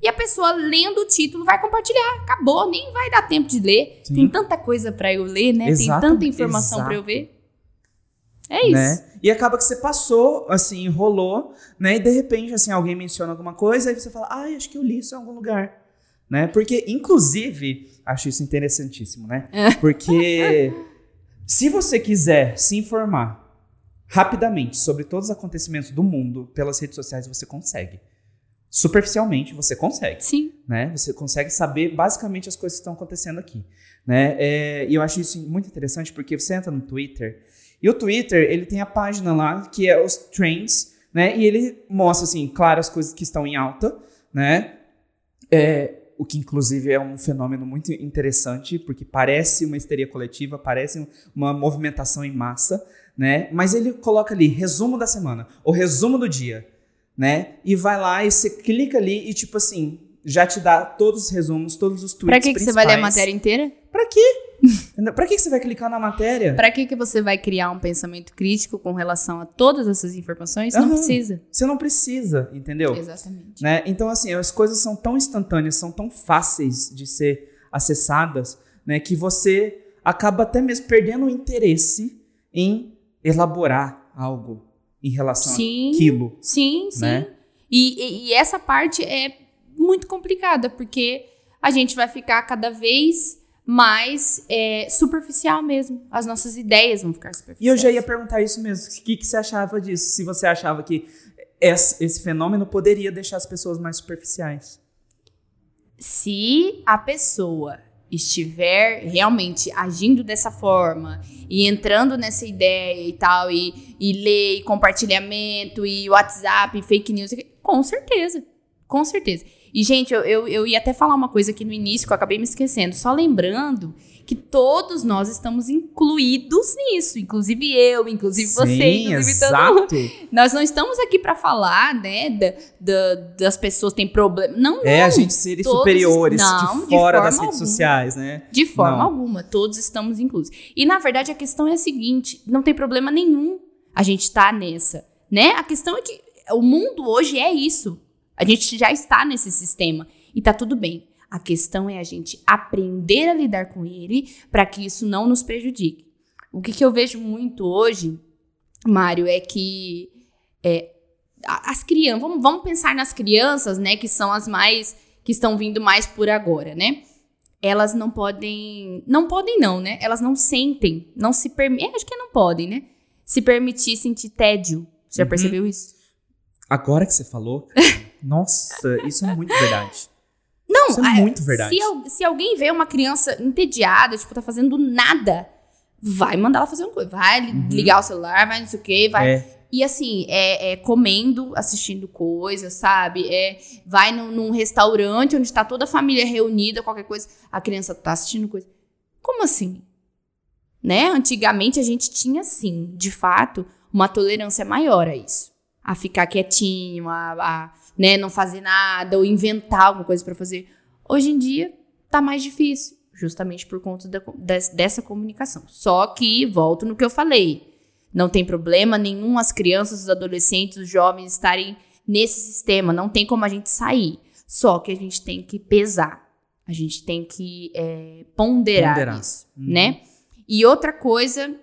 e a pessoa lendo o título vai compartilhar. Acabou, nem vai dar tempo de ler. Sim. Tem tanta coisa pra eu ler, né? Exato, Tem tanta informação pra eu ver. É isso. Né? E acaba que você passou, assim, rolou, né? E de repente, assim, alguém menciona alguma coisa, aí você fala, ai, acho que eu li isso em algum lugar. Né? Porque, inclusive, acho isso interessantíssimo, né? Porque se você quiser se informar rapidamente sobre todos os acontecimentos do mundo pelas redes sociais, você consegue. Superficialmente, você consegue. Sim. né? Você consegue saber basicamente as coisas que estão acontecendo aqui, né? É, e eu acho isso muito interessante porque você entra no Twitter e o Twitter ele tem a página lá que é os trends, né? E ele mostra assim, claro, as coisas que estão em alta, né? É, o que inclusive é um fenômeno muito interessante porque parece uma histeria coletiva, parece uma movimentação em massa, né? Mas ele coloca ali resumo da semana, ou resumo do dia, né? E vai lá e você clica ali e tipo assim, já te dá todos os resumos, todos os tweets Pra que, que você vai ler a matéria inteira? Pra quê? pra que que você vai clicar na matéria? Pra que, que você vai criar um pensamento crítico com relação a todas essas informações? Não Aham. precisa. Você não precisa, entendeu? Exatamente. Né? Então, assim, as coisas são tão instantâneas, são tão fáceis de ser acessadas, né, que você acaba até mesmo perdendo o interesse em elaborar algo em relação Sim. àquilo. Sim, sim. Né? E, e- e essa parte é muito complicada, porque a gente vai ficar cada vez mais é, superficial mesmo. As nossas ideias vão ficar superficiais. E eu já ia perguntar isso mesmo. O que, que você achava disso? Se você achava que esse, esse fenômeno poderia deixar as pessoas mais superficiais. se a pessoa estiver realmente agindo dessa forma e entrando nessa ideia e tal, e, e ler, e compartilhamento, e WhatsApp, e fake news, com certeza. Com certeza. E, gente, eu, eu, eu ia até falar uma coisa aqui no início que eu acabei me esquecendo. Só lembrando que todos nós estamos incluídos nisso. Inclusive eu, inclusive você, Sim, inclusive todo mundo. exato. Nós não estamos aqui pra falar, né, da, da- das pessoas têm problema. Não, É não. a gente seres todos- superiores não, de de fora forma das redes alguma. sociais, né? De forma Não. alguma, todos estamos inclusos. E na verdade a questão é a seguinte: não tem problema nenhum a gente tá nessa, né? A questão é que o mundo hoje é isso. A gente já está nesse sistema e tá tudo bem. A questão é a gente aprender a lidar com ele para que isso não nos prejudique. O que, que eu vejo muito hoje, Mário, é que é, as crianças, vamos, vamos pensar nas crianças, né, que são as mais que estão vindo mais por agora, né? Elas não podem, não podem não, né? Elas não sentem, não se permitem, acho que não podem, né? Se permitir sentir tédio. Você já Uhum. percebeu isso? Agora que você falou, nossa, isso é muito verdade. Não, Isso é a- muito verdade. Se, se alguém vê uma criança entediada, tipo, tá fazendo nada, vai mandar ela fazer uma coisa. Vai Uhum. ligar o celular, vai não sei o quê, vai. É, E assim, é, é comendo, assistindo coisas, sabe? É, vai num, num restaurante onde tá toda a família reunida, qualquer coisa, a criança tá assistindo coisa. Como assim? Né? Antigamente a gente tinha, sim, de fato, uma tolerância maior a isso. A ficar quietinho, a, a, né, não fazer nada, ou inventar alguma coisa pra fazer. Hoje em dia, tá mais difícil, justamente por conta da dessa comunicação. Só que, volto no que eu falei, não tem problema nenhum as crianças, os adolescentes, os jovens estarem nesse sistema. Não tem como a gente sair. Só que a gente tem que pesar. A gente tem que é, ponderar, Ponderar. isso, Uhum. né? E outra coisa,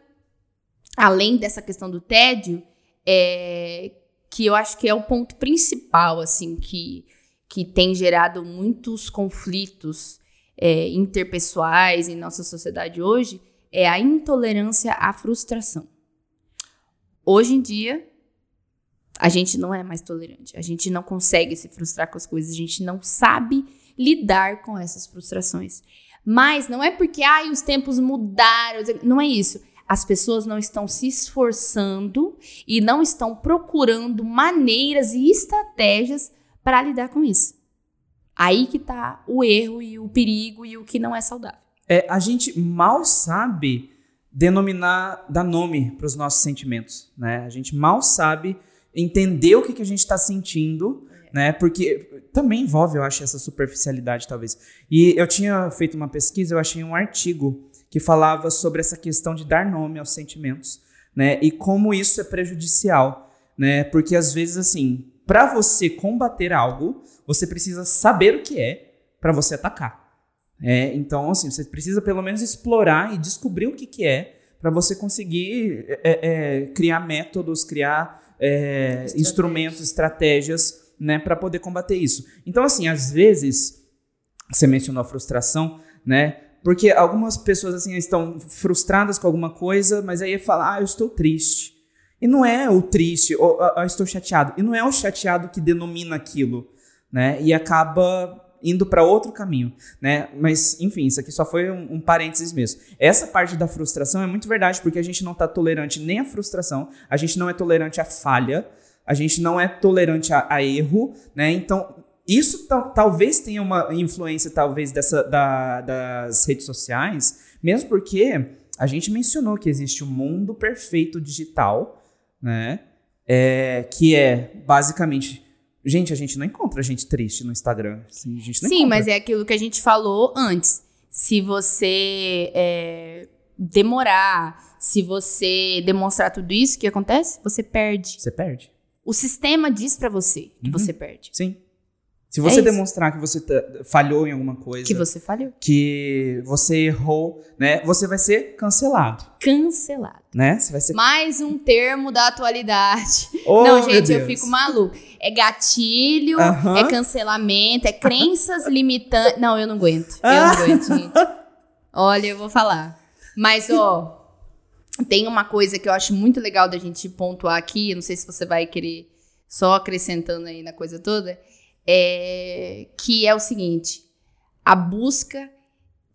além dessa questão do tédio, é que eu acho que é o ponto principal, assim, que, que tem gerado muitos conflitos é, interpessoais em nossa sociedade hoje, é a intolerância à frustração. Hoje em dia, a gente não é mais tolerante. A gente não consegue se frustrar com as coisas. A gente não sabe lidar com essas frustrações. Mas não é porque ai, os tempos mudaram. Não é isso. As pessoas não estão se esforçando e não estão procurando maneiras e estratégias para lidar com isso. Aí que tá o erro e o perigo e o que não é saudável. É, a gente mal sabe denominar, dar nome para os nossos sentimentos, né? A gente mal sabe entender o que, que a gente está sentindo, né? Porque também envolve, eu acho, essa superficialidade, talvez. E eu tinha feito uma pesquisa, eu achei um artigo que falava sobre essa questão de dar nome aos sentimentos, né? E como isso é prejudicial, né? Porque às vezes, assim, para você combater algo, você precisa saber o que é para você atacar. É, então, assim, você precisa pelo menos explorar e descobrir o que, que é para você conseguir é, é, criar métodos, criar instrumentos, estratégias, né, para poder combater isso. Então, assim, às vezes, você mencionou a frustração, né? Porque algumas pessoas, assim, estão frustradas com alguma coisa, mas aí fala, ah, eu estou triste. E não é o triste, ou ah, ah, estou chateado. E não é o chateado que denomina aquilo, né? E acaba indo para outro caminho, né? Mas, enfim, isso aqui só foi um, um parênteses mesmo. Essa parte da frustração é muito verdade, porque a gente não está tolerante nem à frustração, a gente não é tolerante à falha, a gente não é tolerante a, a erro, né? Então, isso tal- talvez tenha uma influência, talvez, dessa, da- das redes sociais, mesmo porque a gente mencionou que existe um mundo perfeito digital, né? É, que é basicamente. Gente, a gente não encontra gente triste no Instagram. assim, Sim, encontra. mas é aquilo que a gente falou antes. Se você é, demorar, se você demonstrar tudo isso, o que acontece? Você perde. Você perde. O sistema diz pra você que Uhum. você perde. Sim. Se você isso. demonstrar que você tá- falhou em alguma coisa, Que você falhou. que você errou, né? Você vai ser cancelado, Cancelado. né? Você vai ser. Mais um termo da atualidade. Oh, não, gente, eu fico maluco. É gatilho, Aham. é cancelamento, é crenças limitantes. Não, eu não aguento. Eu não aguento, gente. Olha, eu vou falar. Mas, ó, tem uma coisa que eu acho muito legal da gente pontuar aqui. eu Não sei se você vai querer só acrescentando aí na coisa toda. É, que é o seguinte: a busca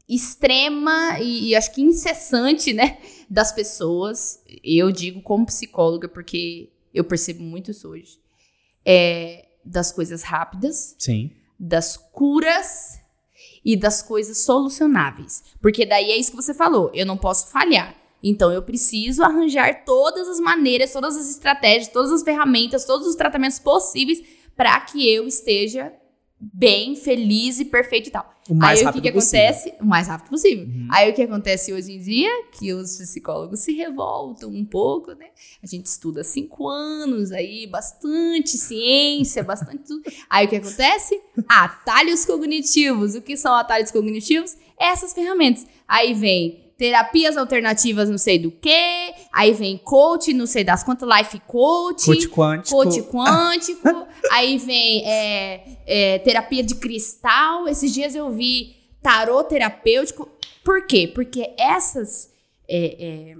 extrema e, e acho que incessante, né, das pessoas. Eu digo como psicóloga, porque eu percebo muito isso hoje. É, das coisas rápidas, Sim. das curas e das coisas solucionáveis. Porque daí é isso que você falou, eu não posso falhar. Então eu preciso arranjar todas as maneiras, todas as estratégias, todas as ferramentas, todos os tratamentos possíveis para que eu esteja bem, feliz e perfeito e tal. O mais Aí o que, que possível. acontece? O mais rápido possível. Uhum. Aí o que acontece hoje em dia? Que os psicólogos se revoltam um pouco, né? A gente estuda há cinco anos aí, bastante ciência, bastante tudo. Aí o que acontece? Atalhos cognitivos. O que são atalhos cognitivos? Essas ferramentas. Aí vem terapias alternativas não sei do que, aí vem coach, não sei das quantas, life coach, Coach quântico. coach quântico, aí vem é, é, terapia de cristal. Esses dias eu vi tarô terapêutico. Por quê? Porque essas é,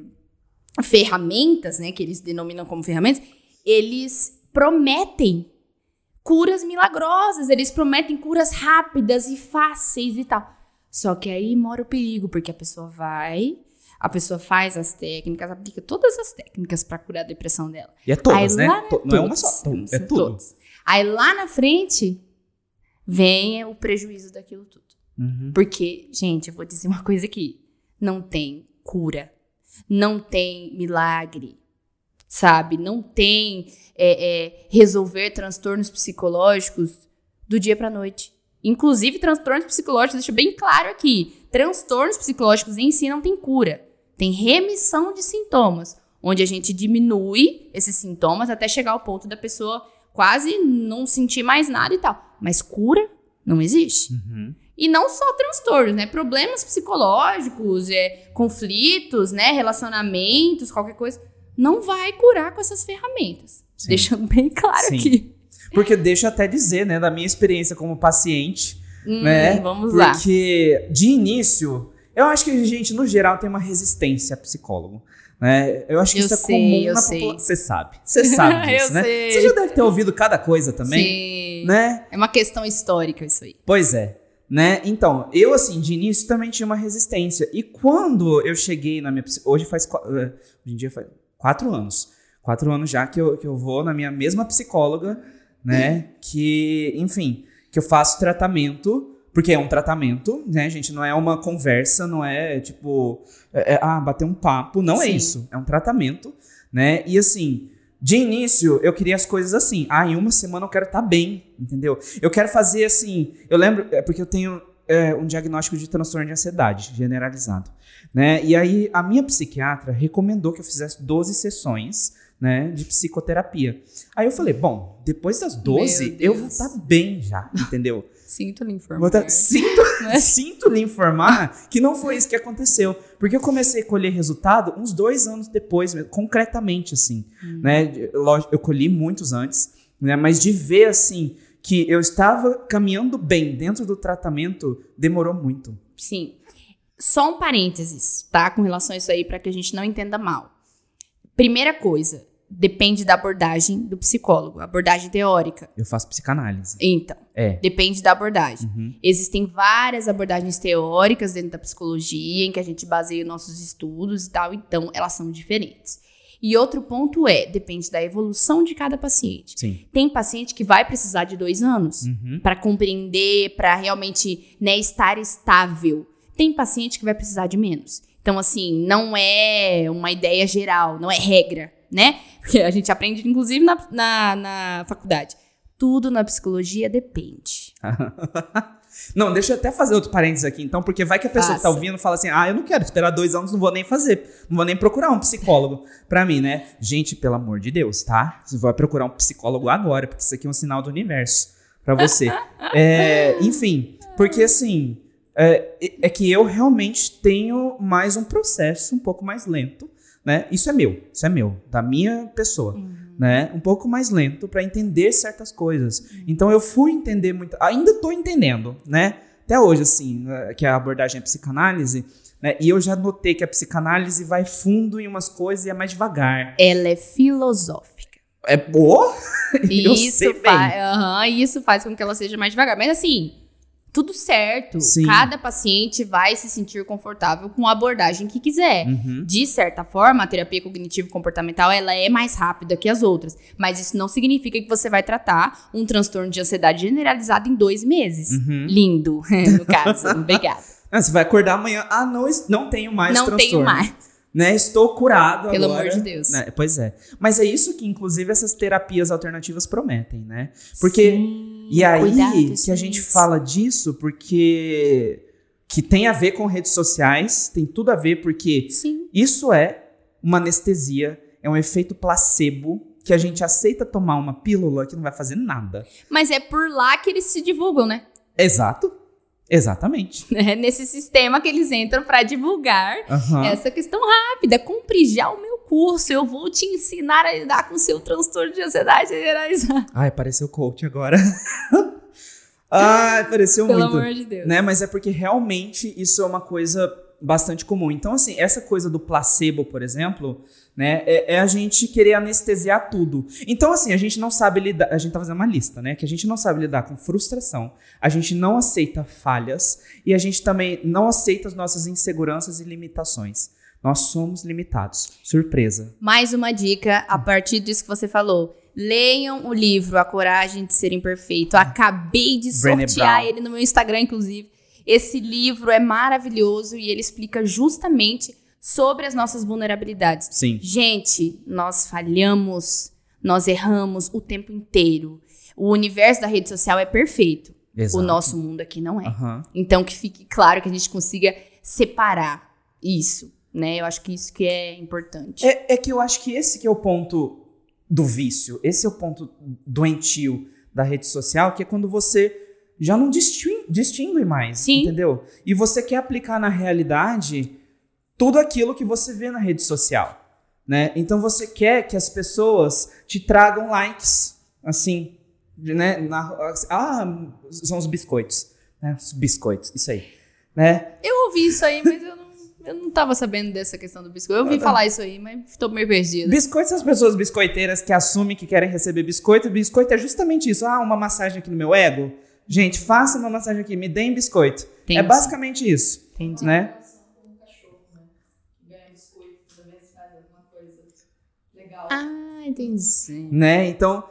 é, ferramentas, né, que eles denominam como ferramentas, eles prometem curas milagrosas, eles prometem curas rápidas e fáceis e tal. Só que aí mora o perigo, porque a pessoa vai, a pessoa faz as técnicas, aplica todas as técnicas pra curar a depressão dela. E é todas, Aí né? lá- não é uma só. É tudo. todos. Aí lá na frente vem o prejuízo daquilo tudo. Uhum. Porque, gente, eu vou dizer uma coisa aqui. Não tem cura. Não tem milagre. Sabe? Não tem é, é, resolver transtornos psicológicos do dia pra noite. Inclusive, transtornos psicológicos, deixa bem claro aqui. Transtornos psicológicos em si não tem cura. Tem remissão de sintomas, onde a gente diminui esses sintomas até chegar ao ponto da pessoa quase não sentir mais nada e tal. Mas cura não existe. Uhum. E não só transtornos, né? Problemas psicológicos, é, conflitos, né? Relacionamentos, qualquer coisa. Não vai curar com essas ferramentas. Sim. Deixando bem claro Sim. aqui. Porque deixa até dizer, né, da minha experiência como paciente, hum, né? Vamos porque, lá. Porque de início, eu acho que a gente, no geral, tem uma resistência a psicólogo. Né? Eu acho que eu isso sei, é comum na população. Você sabe. Você sabe disso, né? Sei. Você já deve ter ouvido cada coisa também. Sim. Né? É uma questão histórica isso aí. Pois é. Né? Então, eu, assim, de início também tinha uma resistência. E quando eu cheguei na minha. Hoje faz. Eh, hoje em dia faz quatro anos. Quatro anos já que eu, que eu vou na minha mesma psicóloga, né? Que, enfim, que eu faço tratamento porque é um tratamento, né, gente? Não é uma conversa, não é tipo, é, é, ah, bater um papo. Não é Sim. é isso. É um tratamento, né? E assim, de início, eu queria as coisas assim. Ah, em uma semana eu quero estar tá bem, entendeu? Eu quero fazer assim. Eu lembro, é porque eu tenho é, um diagnóstico de transtorno de ansiedade generalizado, né? E aí a minha psiquiatra recomendou que eu fizesse 12 sessões, né, de psicoterapia. Aí eu falei, bom, depois das 12 eu vou estar tá bem já, entendeu? Sinto lhe informar. Sinto, né? sinto lhe informar que não foi isso que aconteceu. Porque eu comecei a colher resultado uns dois anos depois, concretamente, assim. Uhum. Né? Lógico, eu colhi muitos antes, né? mas de ver, assim, que eu estava caminhando bem dentro do tratamento, demorou muito. Sim. Só um parênteses, tá? Com relação a isso aí, para que a gente não entenda mal. Primeira coisa, depende da abordagem do psicólogo, abordagem teórica. Eu faço psicanálise. Então, é. depende da abordagem. Uhum. Existem várias abordagens teóricas dentro da psicologia em que a gente baseia nossos estudos e tal, então elas são diferentes. E outro ponto é, depende da evolução de cada paciente. Sim. Tem paciente que vai precisar de dois anos uhum. para compreender, para realmente né, estar estável. Tem paciente que vai precisar de menos. Então, assim, não é uma ideia geral, não é regra né? Porque a gente aprende, inclusive, na, na, na faculdade. Tudo na psicologia depende. não, deixa eu até fazer outro parênteses aqui, então, porque vai que a pessoa Faça. que tá ouvindo fala assim: ah, eu não quero esperar dois anos, não vou nem fazer, não vou nem procurar um psicólogo pra mim, né? Gente, pelo amor de Deus, tá? Você vai procurar um psicólogo agora, porque isso aqui é um sinal do universo pra você. é, enfim, porque assim, é, é que eu realmente tenho mais um processo um pouco mais lento né? Isso é meu, isso é meu, da minha pessoa, uhum. né? Um pouco mais lento para entender certas coisas. Uhum. Então eu fui entender muito, ainda estou entendendo, né? Até hoje assim, né, que a abordagem é psicanálise, né? E eu já notei que a psicanálise vai fundo em umas coisas e é mais devagar. Ela é filosófica. É boa? isso, faz, uhum, isso faz com que ela seja mais devagar. Mas assim, tudo certo. Sim. Cada paciente vai se sentir confortável com a abordagem que quiser. Uhum. De certa forma, a terapia cognitivo-comportamental ela é mais rápida que as outras, mas isso não significa que você vai tratar um transtorno de ansiedade generalizado em dois meses. Uhum. Lindo, no caso. Obrigada. Ah, você vai acordar amanhã, ah, não, não tenho mais não transtorno. Não tenho mais né? Estou curado Pelo agora. amor de Deus. Né? Pois é. Mas é isso que, inclusive, essas terapias alternativas prometem, né? Porque. Sim, e aí que a gente fala disso, porque. Que tem a ver com redes sociais, tem tudo a ver, porque Sim. isso é uma anestesia, é um efeito placebo que a gente aceita tomar uma pílula que não vai fazer nada. Mas é por lá que eles se divulgam, né? Exato. Exatamente. É nesse sistema que eles entram para divulgar uhum. essa questão rápida. Compre já o meu curso, eu vou te ensinar a lidar com o seu transtorno de ansiedade generalizada. Ai, apareceu coach agora. Ai, pareceu Pelo muito. Pelo amor de Deus. Né? Mas é porque realmente isso é uma coisa bastante comum. Então, assim, essa coisa do placebo, por exemplo, né, é, é, a gente querer anestesiar tudo. Então, assim, a gente não sabe lidar, a gente tá fazendo uma lista, né, que a gente não sabe lidar com frustração, a gente não aceita falhas e a gente também não aceita as nossas inseguranças e limitações. Nós somos limitados. Surpresa. Mais uma dica a partir disso que você falou. Leiam o livro A Coragem de Ser Imperfeito. Acabei de sortear ele no meu Instagram, inclusive. Esse livro é maravilhoso e ele explica justamente sobre as nossas vulnerabilidades. Sim. Gente, nós falhamos, nós erramos o tempo inteiro. O universo da rede social é perfeito. Exato. O nosso mundo aqui não é. Uhum. Então que fique claro que a gente consiga separar isso, né? Eu acho que isso que é importante. É, é que eu acho que esse que é o ponto do vício. Esse é o ponto doentio da rede social, que é quando você já não distingue distingue mais, Sim. entendeu? E você quer aplicar na realidade tudo aquilo que você vê na rede social, né? Então você quer que as pessoas te tragam likes, assim, né? Na, ah, são os biscoitos, né? Os biscoitos, isso aí, né? Eu ouvi isso aí, mas eu não, eu não tava sabendo dessa questão do biscoito. Eu ouvi Ah, falar isso aí, mas tô meio perdida. Biscoitos são as pessoas biscoiteiras que assumem que querem receber biscoito. Biscoito é justamente isso. Ah, uma massagem aqui no meu ego. Gente, faça uma massagem aqui, me deem biscoito. Entendi. É basicamente isso, Entendi. né? Ah, entendi. né? Então,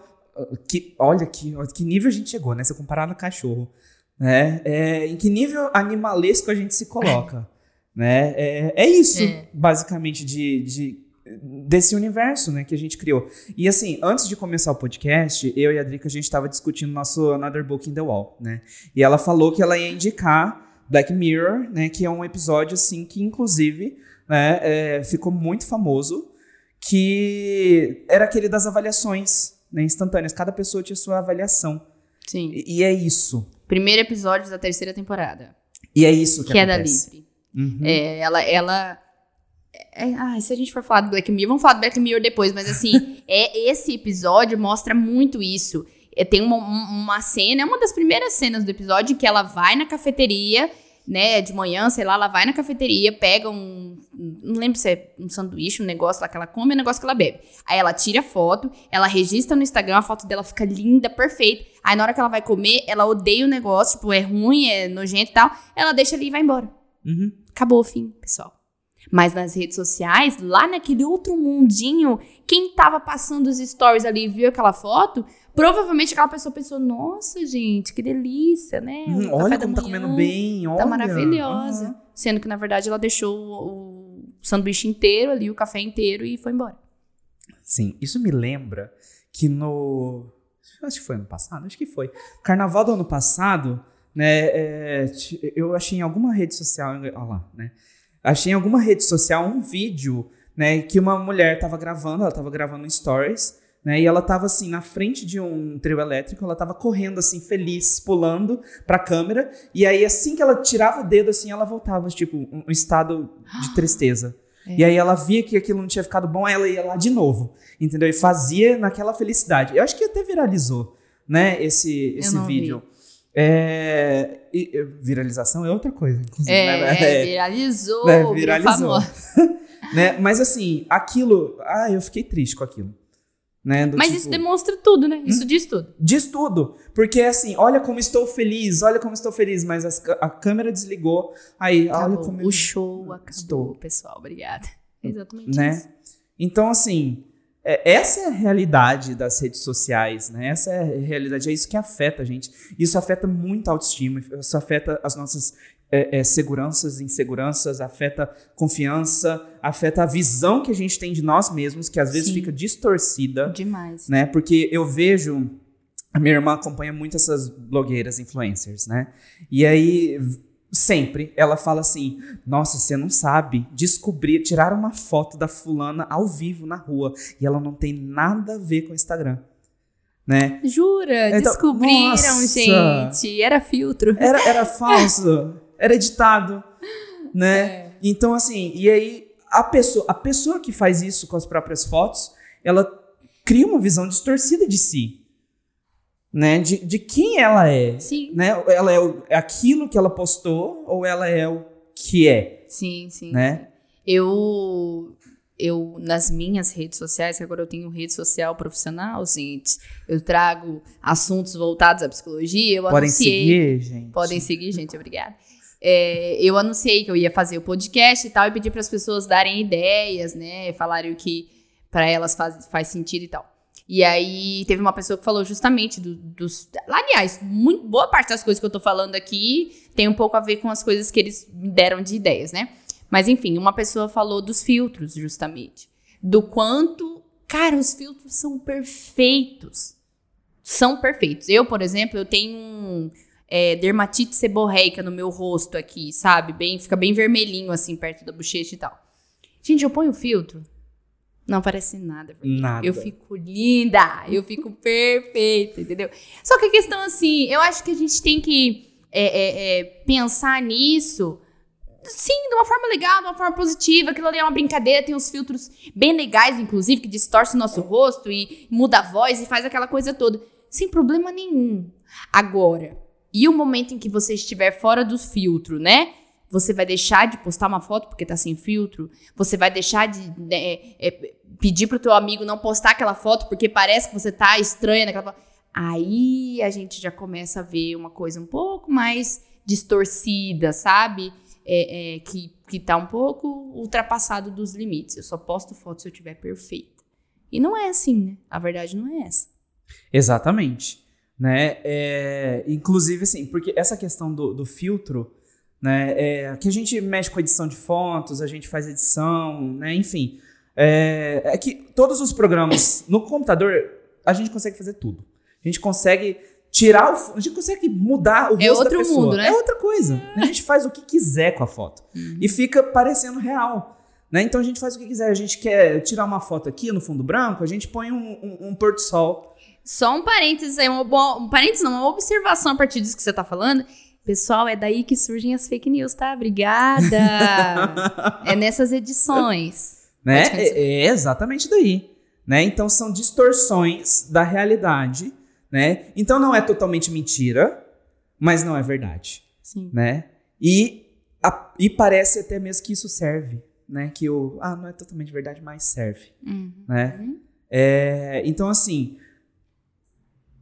que, olha que, que nível a gente chegou, né? Se comparar no cachorro, né? É, em que nível animalesco a gente se coloca, né? É, é isso, É. basicamente, de, de- desse universo, né? Que a gente criou. E assim, antes de começar o podcast, eu e a Drica, a gente estava discutindo nosso Another Book in the Wall, né? E ela falou que ela ia indicar Black Mirror, né? Que é um episódio, assim, que inclusive, né? é, ficou muito famoso, que era aquele das avaliações né, instantâneas. Cada pessoa tinha sua avaliação. Sim. E, e é isso. Primeiro episódio da terceira temporada. E é isso que Queda acontece. livre. Uhum. É, ela. ela é, ai, se a gente for falar do Black Mirror, vamos falar do Black Mirror depois, mas assim, é, esse episódio mostra muito isso. É, tem uma, um- uma cena, é uma das primeiras cenas do episódio que ela vai na cafeteria, né, de manhã, sei lá, ela vai na cafeteria, pega um, não lembro se é um sanduíche, um negócio lá que ela come, um negócio que ela bebe. Aí ela tira a foto, ela registra no Instagram, a foto dela fica linda, perfeita. Aí na hora que ela vai comer, ela odeia o negócio, tipo, é ruim, é nojento e tal, ela deixa ali e vai embora. Uhum. Acabou o fim, pessoal. Mas nas redes sociais, lá naquele outro mundinho, quem tava passando os stories ali e viu aquela foto, provavelmente aquela pessoa pensou: nossa, gente, que delícia, né? Hum, olha como tá manhã comendo bem, olha. Tá maravilhosa. Sendo que, na verdade, ela deixou o, o sanduíche inteiro ali, o café inteiro e foi embora. Sim, isso me lembra que no. Acho que foi ano passado, acho que foi. Carnaval do ano passado, né? é, eu achei em alguma rede social. Olha lá, né? Achei em alguma rede social um vídeo, né? Que uma mulher tava gravando, ela tava gravando stories, né? E ela tava assim, na frente de um trio elétrico, ela tava correndo assim, feliz, pulando pra câmera. E aí, assim que ela tirava o dedo, assim, ela voltava, tipo, um estado de tristeza. É. E aí ela via que aquilo não tinha ficado bom, ela ia lá de novo, entendeu? E fazia naquela felicidade. Eu acho que até viralizou, né, esse, esse não vi. É, e- viralização é outra coisa, inclusive. É, né? é, viralizou, É, viralizou. famosa. né? Mas assim, aquilo. Ah, eu fiquei triste com aquilo. Né? Do Mas tipo, isso demonstra tudo, né? Isso diz tudo. Diz tudo. Porque assim, olha como estou feliz, olha como estou feliz, mas as ca- a câmera desligou. Aí, olha Acabou. como eu O show acabou, Estou. pessoal. Obrigada. É exatamente né? isso. Então, assim, é- essa é a realidade das redes sociais, né? Essa é a realidade, é isso que afeta a gente. Isso afeta muito a autoestima, isso afeta as nossas é, é, seguranças, inseguranças, afeta confiança, afeta a visão que a gente tem de nós mesmos, que às vezes Sim. fica distorcida, Demais. né? Porque eu vejo. A minha irmã acompanha muito essas blogueiras, influencers, né? E aí, sempre, ela fala assim: Nossa, você não sabe descobrir, tirar uma foto da fulana ao vivo na rua e ela não tem nada a ver com o Instagram, né? Jura? Então, Descobriram, nossa. gente. Era filtro. Era, era falso, era editado, né? É. Então, assim, e aí a pessoa, a pessoa que faz isso com as próprias fotos, ela cria uma visão distorcida de si, né? De, de quem ela é, Sim. né? Ela é, o- é aquilo que ela postou ou ela é o que é, Sim, sim. né? Eu, eu, nas minhas redes sociais, que agora eu tenho rede social profissional, gente, eu trago assuntos voltados à psicologia. Eu Podem anunciei. seguir, gente. Podem seguir, gente, obrigada. É, eu anunciei que eu ia fazer o podcast e tal, e pedi para as pessoas darem ideias, né? Falarem o que para elas faz, faz sentido e tal. E aí teve uma pessoa que falou justamente do- dos. Aliás, muito, boa parte das coisas que eu tô falando aqui tem um pouco a ver com as coisas que eles me deram de ideias, né? Mas enfim, uma pessoa falou dos filtros, justamente. Do quanto. Cara, os filtros são perfeitos. São perfeitos. Eu, por exemplo, eu tenho um é, dermatite seborreica no meu rosto aqui, sabe? Bem, fica bem vermelhinho assim perto da bochecha e tal. Gente, eu ponho filtro. Não parece nada. Nada. Eu fico linda, eu fico perfeita, entendeu? Só que a questão assim, eu acho que a gente tem que é, é, é, pensar nisso sim, de uma forma legal, de uma forma positiva. Aquilo ali é uma brincadeira, tem uns filtros bem legais, inclusive, que distorcem o nosso rosto e muda a voz e faz aquela coisa toda. Sem problema nenhum. Agora, e o momento em que você estiver fora dos filtros, né? Você vai deixar de postar uma foto porque tá sem filtro? Você vai deixar de né, é, pedir pro teu amigo não postar aquela foto porque parece que você tá estranha naquela foto? Aí a gente já começa a ver uma coisa um pouco mais distorcida, sabe? é, é, que, que tá um pouco ultrapassado dos limites. Eu só posto foto se eu tiver perfeita. E não é assim, né? A verdade não é essa. Exatamente. Né? É, inclusive, assim, porque essa questão do, do filtro, né? É, que a gente mexe com edição de fotos, a gente faz edição, né? Enfim. É, é que todos os programas no computador, a gente consegue fazer tudo. A gente consegue tirar o. A gente consegue mudar o é rosto da pessoa. Mundo, né? É outra coisa. É. A gente faz o que quiser com a foto. Uhum. E fica parecendo real. Né? Então a gente faz o que quiser. A gente quer tirar uma foto aqui no fundo branco, a gente põe um, um, um pôr do sol. Só um parênteses aí, uma, um parênteses não, uma observação a partir disso que você tá falando. Pessoal, é daí que surgem as fake news, tá? Obrigada! é nessas edições. Né? É, é exatamente daí. Né? Então são distorções da realidade né? Então não é totalmente mentira, mas não é verdade, Sim. né? E, a, e parece até mesmo que isso serve, né? Que o ah não é totalmente verdade, mas serve, uhum. né? É, então assim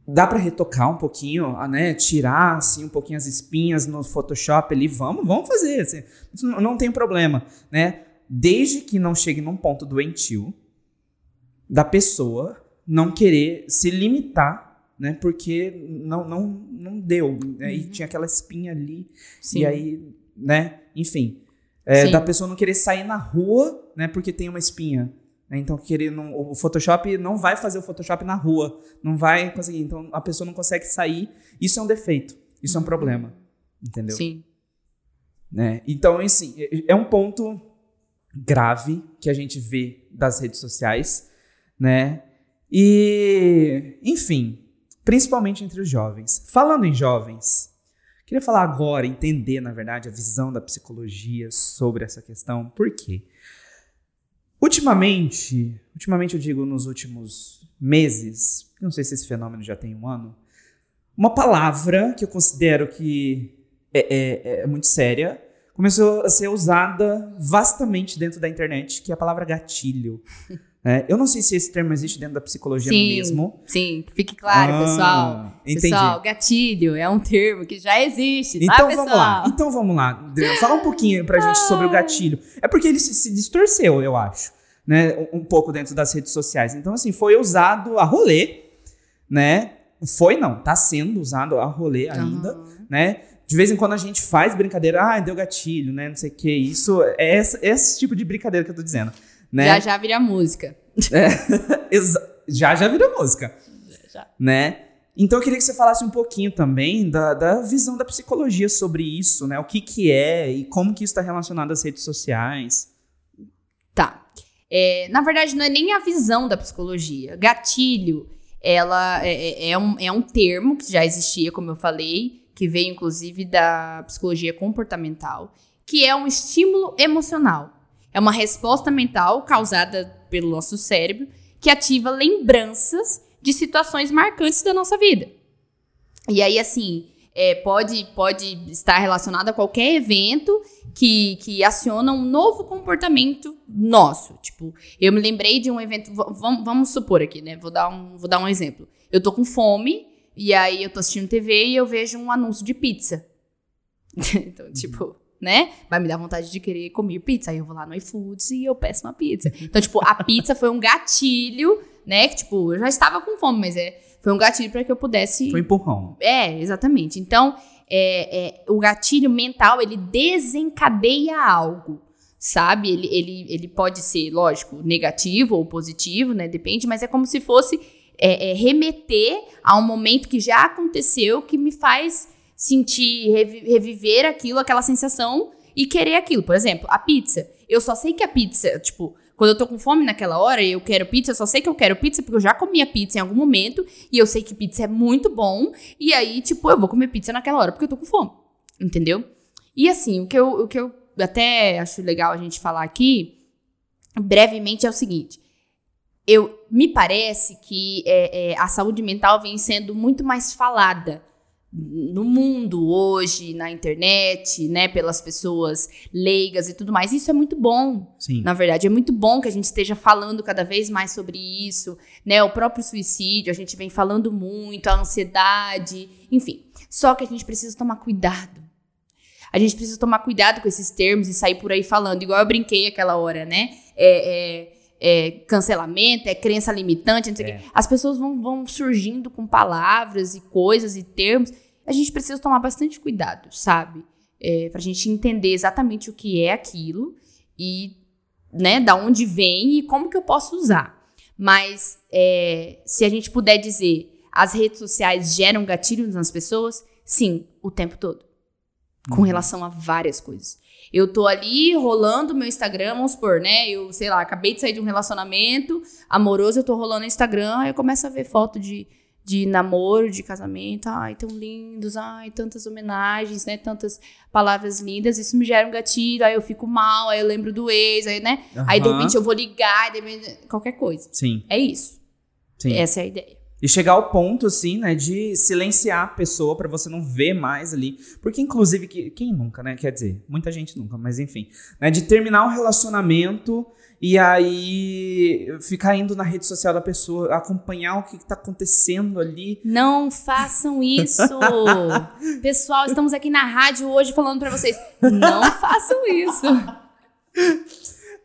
dá para retocar um pouquinho, né? Tirar assim um pouquinho as espinhas no Photoshop ali, vamos, vamos fazer, assim, não, não tem problema, né? Desde que não chegue num ponto doentio da pessoa não querer se limitar né? Porque não, não, não deu. Né? Uhum. E tinha aquela espinha ali. Sim. E aí, né? Enfim. É, da pessoa não querer sair na rua, né? Porque tem uma espinha. Né? Então, querer não, o Photoshop não vai fazer o Photoshop na rua. Não vai conseguir. Então, a pessoa não consegue sair. Isso é um defeito. Isso é um uhum. problema. Entendeu? Sim. Né? Então, assim, é, é um ponto grave que a gente vê das redes sociais, né? E, enfim, principalmente entre os jovens. Falando em jovens, queria falar agora, entender, na verdade, a visão da psicologia sobre essa questão. Por quê? Ultimamente, ultimamente eu digo nos últimos meses, não sei se esse fenômeno já tem um ano, uma palavra que eu considero que é, é, é muito séria começou a ser usada vastamente dentro da internet, que é a palavra gatilho. É, eu não sei se esse termo existe dentro da psicologia sim, mesmo. Sim, fique claro, ah, pessoal. Entendi. Pessoal, gatilho é um termo que já existe, então, tá, vamos lá. Então vamos lá. Fala um pouquinho pra gente sobre o gatilho. É porque ele se, se distorceu, eu acho, né? Um, um pouco dentro das redes sociais. Então, assim, foi usado a rolê, né? Foi não, tá sendo usado a rolê ainda, uhum. né? De vez em quando a gente faz brincadeira, ah, deu gatilho, né? Não sei o que. Isso é esse, esse tipo de brincadeira que eu tô dizendo. Né? Já já vira música. É, já já vira música. Já. Né? Então eu queria que você falasse um pouquinho também da, da visão da psicologia sobre isso, né? O que que é e como que isso está relacionado às redes sociais. Tá. É, na verdade, não é nem a visão da psicologia. Gatilho, ela é, é, é um, é um termo que já existia, como eu falei, que veio inclusive da psicologia comportamental, que é um estímulo emocional. É uma resposta mental causada pelo nosso cérebro que ativa lembranças de situações marcantes da nossa vida. E aí, assim, é, pode, pode estar relacionado a qualquer evento que, que aciona um novo comportamento nosso. Tipo, eu me lembrei de um evento. Vamos, vamos supor aqui, né? Vou dar, um, vou dar um exemplo. Eu tô com fome, e aí eu tô assistindo TV e eu vejo um anúncio de pizza. então, tipo, né? Vai me dar vontade de querer comer pizza. Aí eu vou lá no iFoods e eu peço uma pizza. Então, tipo, a pizza foi um gatilho, né? Que, tipo, eu já estava com fome, mas é, foi um gatilho para que eu pudesse. Foi empurrão. É, exatamente. Então, é, é, o gatilho mental, ele desencadeia algo. Sabe? Ele, ele, ele pode ser, lógico, negativo ou positivo, né? Depende, mas é como se fosse é, é remeter a um momento que já aconteceu que me faz sentir, reviver aquilo, aquela sensação e querer aquilo. Por exemplo, a pizza. Eu só sei que a pizza, tipo, quando eu tô com fome naquela hora e eu quero pizza, eu só sei que eu quero pizza porque eu já comi a pizza em algum momento e eu sei que pizza é muito bom. E aí, tipo, eu vou comer pizza naquela hora porque eu tô com fome. Entendeu? E assim, o que eu, o que eu até acho legal a gente falar aqui, brevemente, é o seguinte. Eu, me parece que é, é, a saúde mental vem sendo muito mais falada no mundo hoje, na internet, né, pelas pessoas leigas e tudo mais. Isso é muito bom. Sim. Na verdade, é muito bom que a gente esteja falando cada vez mais sobre isso, né? O próprio suicídio, a gente vem falando muito, a ansiedade, enfim. Só que a gente precisa tomar cuidado. A gente precisa tomar cuidado com esses termos e sair por aí falando, igual eu brinquei aquela hora, né? É, é, é cancelamento, é crença limitante, não sei o É. quê. As pessoas vão, vão surgindo com palavras e coisas e termos a gente precisa tomar bastante cuidado, sabe? É, pra gente entender exatamente o que é aquilo e, né, da onde vem e como que eu posso usar. Mas é, se a gente puder dizer, as redes sociais geram gatilhos nas pessoas, sim, o tempo todo. Com relação a várias coisas. Eu tô ali rolando meu Instagram, vamos supor, né? Eu, sei lá, acabei de sair de um relacionamento amoroso, eu tô rolando Instagram, aí eu começo a ver foto de de namoro, de casamento, ai, tão lindos, ai, tantas homenagens, né, tantas palavras lindas, isso me gera um gatilho, aí eu fico mal, aí eu lembro do ex, aí, né, aí de repente eu vou ligar, de repente, qualquer coisa. Sim, É isso. sim. Essa é a ideia. E chegar ao ponto, assim, né, de silenciar a pessoa pra você não ver mais ali. Porque, inclusive, que- quem nunca, né? Quer dizer, muita gente nunca, mas enfim. Né, de terminar um relacionamento e aí ficar indo na rede social da pessoa, acompanhar o que, que tá acontecendo ali. Não façam isso. Pessoal, estamos aqui na rádio hoje falando pra vocês, não façam isso.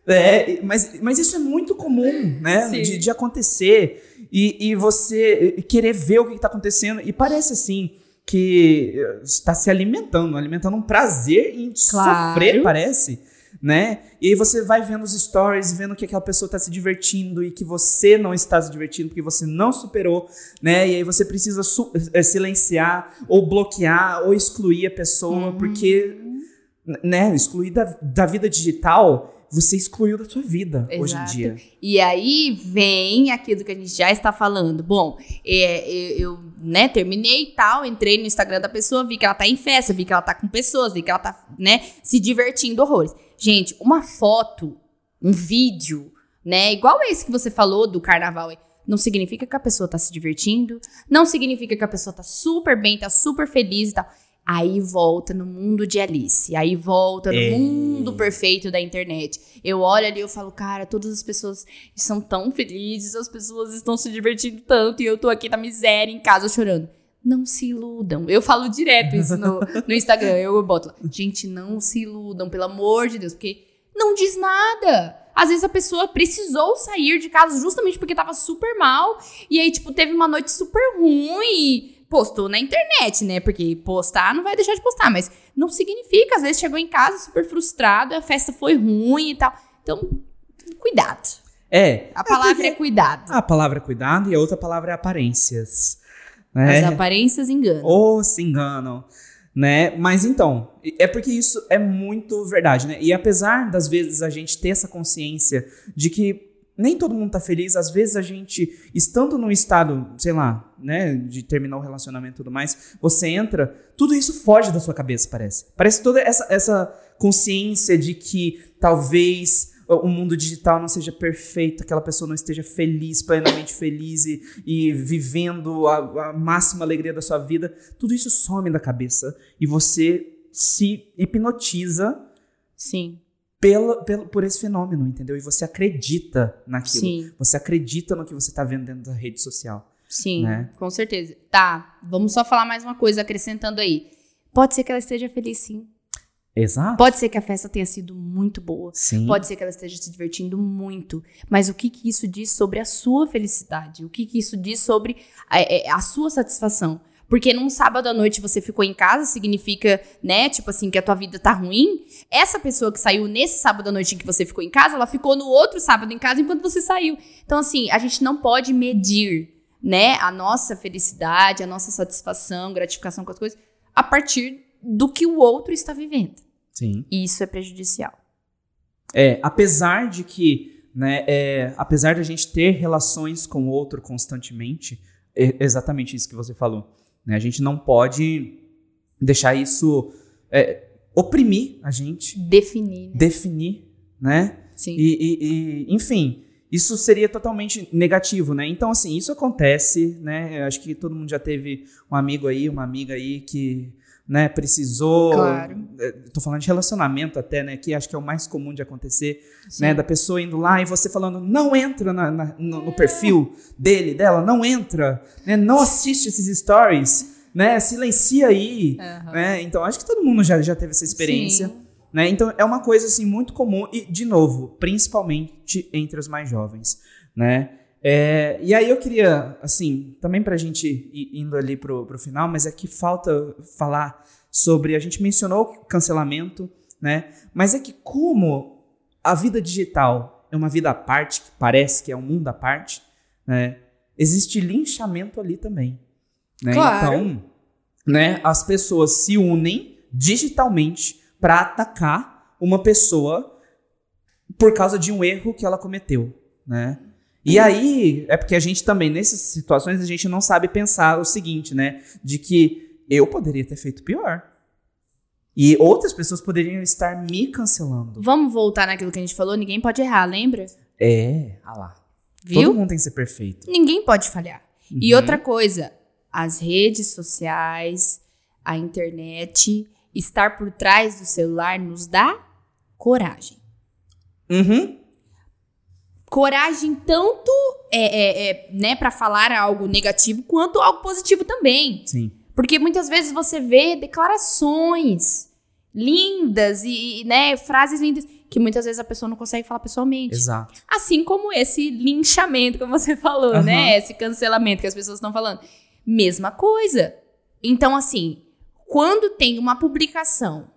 É, mas, mas isso é muito comum, né? De, de acontecer. E, e você querer ver o que está acontecendo. E parece assim que está se alimentando, alimentando um prazer em Claro. sofrer, parece. Né? E aí você vai vendo os stories, vendo que aquela pessoa está se divertindo e que você não está se divertindo porque você não superou, né? E aí você precisa eh, silenciar ou bloquear ou excluir a pessoa porque, né? Excluir da, da vida digital, você excluiu da sua vida hoje em Exato. dia. E aí vem aquilo que a gente já está falando. Bom, é, eu, eu, né, terminei e tal, entrei no Instagram da pessoa, vi que ela tá em festa, vi que ela tá com pessoas, vi que ela tá, né, se divertindo horrores. Gente, uma foto, um vídeo, né, igual esse que você falou do carnaval, não significa que a pessoa tá se divertindo, não significa que a pessoa tá super bem, tá super feliz e tal. Aí volta no mundo de Alice, aí volta no É. mundo perfeito da internet. Eu olho ali e falo, cara, todas as pessoas são tão felizes, as pessoas estão se divertindo tanto e eu tô aqui na miséria em casa chorando. Não se iludam. Eu falo direto isso no, no Instagram. Eu boto lá, gente, não se iludam, pelo amor de Deus, porque não diz nada. Às vezes a pessoa precisou sair de casa justamente porque tava super mal. E aí, tipo, teve uma noite super ruim postou na internet, né? Porque postar não vai deixar de postar, mas não significa. Às vezes chegou em casa super frustrado, a festa foi ruim e tal. Então, cuidado. É. A palavra porque- é cuidado. A palavra é cuidado e a outra palavra é aparências. Né? As aparências enganam. Ou se enganam, né? Mas então, é porque isso é muito verdade, né? E apesar das vezes a gente ter essa consciência de que nem todo mundo tá feliz, às vezes a gente, estando num estado, sei lá, né, de terminar o relacionamento e tudo mais, você entra, tudo isso foge da sua cabeça, parece. Parece toda essa, essa consciência de que talvez o mundo digital não seja perfeito, aquela pessoa não esteja feliz, plenamente feliz e, e vivendo a, a máxima alegria da sua vida, tudo isso some da cabeça e você se hipnotiza Sim, pela, pelo, por esse fenômeno, entendeu? E você acredita naquilo. sim, Você acredita no que você tá vendo dentro da rede social. sim, Né? com certeza. Tá, vamos só falar mais uma coisa acrescentando aí. Pode ser que ela esteja feliz sim. Exato. Pode ser que a festa tenha sido muito boa. Sim. Pode ser que ela esteja se divertindo muito. Mas o que, que isso diz sobre a sua felicidade? O que, que isso diz sobre a, é, a sua satisfação? Porque num sábado à noite você ficou em casa, significa, né, tipo assim, que a tua vida tá ruim. Essa pessoa que saiu nesse sábado à noite em que você ficou em casa, ela ficou no outro sábado em casa enquanto você saiu. Então, assim, a gente não pode medir, né, a nossa felicidade, a nossa satisfação, gratificação com as coisas, a partir do que o outro está vivendo. Sim. E isso é prejudicial. É, apesar de que, né, é, apesar de a gente ter relações com o outro constantemente, é exatamente isso que você falou. Né? A gente não pode deixar isso é, oprimir a gente. Definir. Né? Definir, né? Sim. E, e, e, enfim, isso seria totalmente negativo, né? Então, assim, isso acontece, né? Eu acho que todo mundo já teve um amigo aí, uma amiga aí que né, precisou. Claro. É, tô falando de relacionamento até, né? Que acho que é o mais comum de acontecer, Sim. né? Da pessoa indo lá e você falando, não entra na, na, no, no, perfil dele, dela, não entra, né? Não assiste esses stories, né? Silencia aí, uhum. né? Então acho que todo mundo já, já teve essa experiência. Sim. Né? Então é uma coisa assim muito comum e de novo, principalmente entre os mais jovens, né? É, e aí eu queria, assim, também para a gente ir indo ali pro, pro final, mas é que falta falar sobre, a gente mencionou cancelamento, né? Mas é que como a vida digital é uma vida à parte, que parece que é um mundo à parte, né? Existe linchamento ali também, né? Claro. Então, né, as pessoas se unem digitalmente para atacar uma pessoa por causa de um erro que ela cometeu, né? E aí, é porque a gente também, nessas situações, a gente não sabe pensar o seguinte, né? De que eu poderia ter feito pior. E outras pessoas poderiam estar me cancelando. Vamos voltar naquilo que a gente falou? Ninguém pode errar, lembra? É, ah lá. Viu? Todo mundo tem que ser perfeito. Ninguém pode falhar. Uhum. E outra coisa, as redes sociais, a internet, estar por trás do celular nos dá coragem. Uhum coragem tanto é, é, é né, para falar algo negativo quanto algo positivo também. Sim. Porque muitas vezes você vê declarações lindas e, né, frases lindas que muitas vezes a pessoa não consegue falar pessoalmente. Exato. Assim como esse linchamento, como você falou, uhum. né? Esse cancelamento que as pessoas estão falando. Mesma coisa. Então, assim, quando tem uma publicação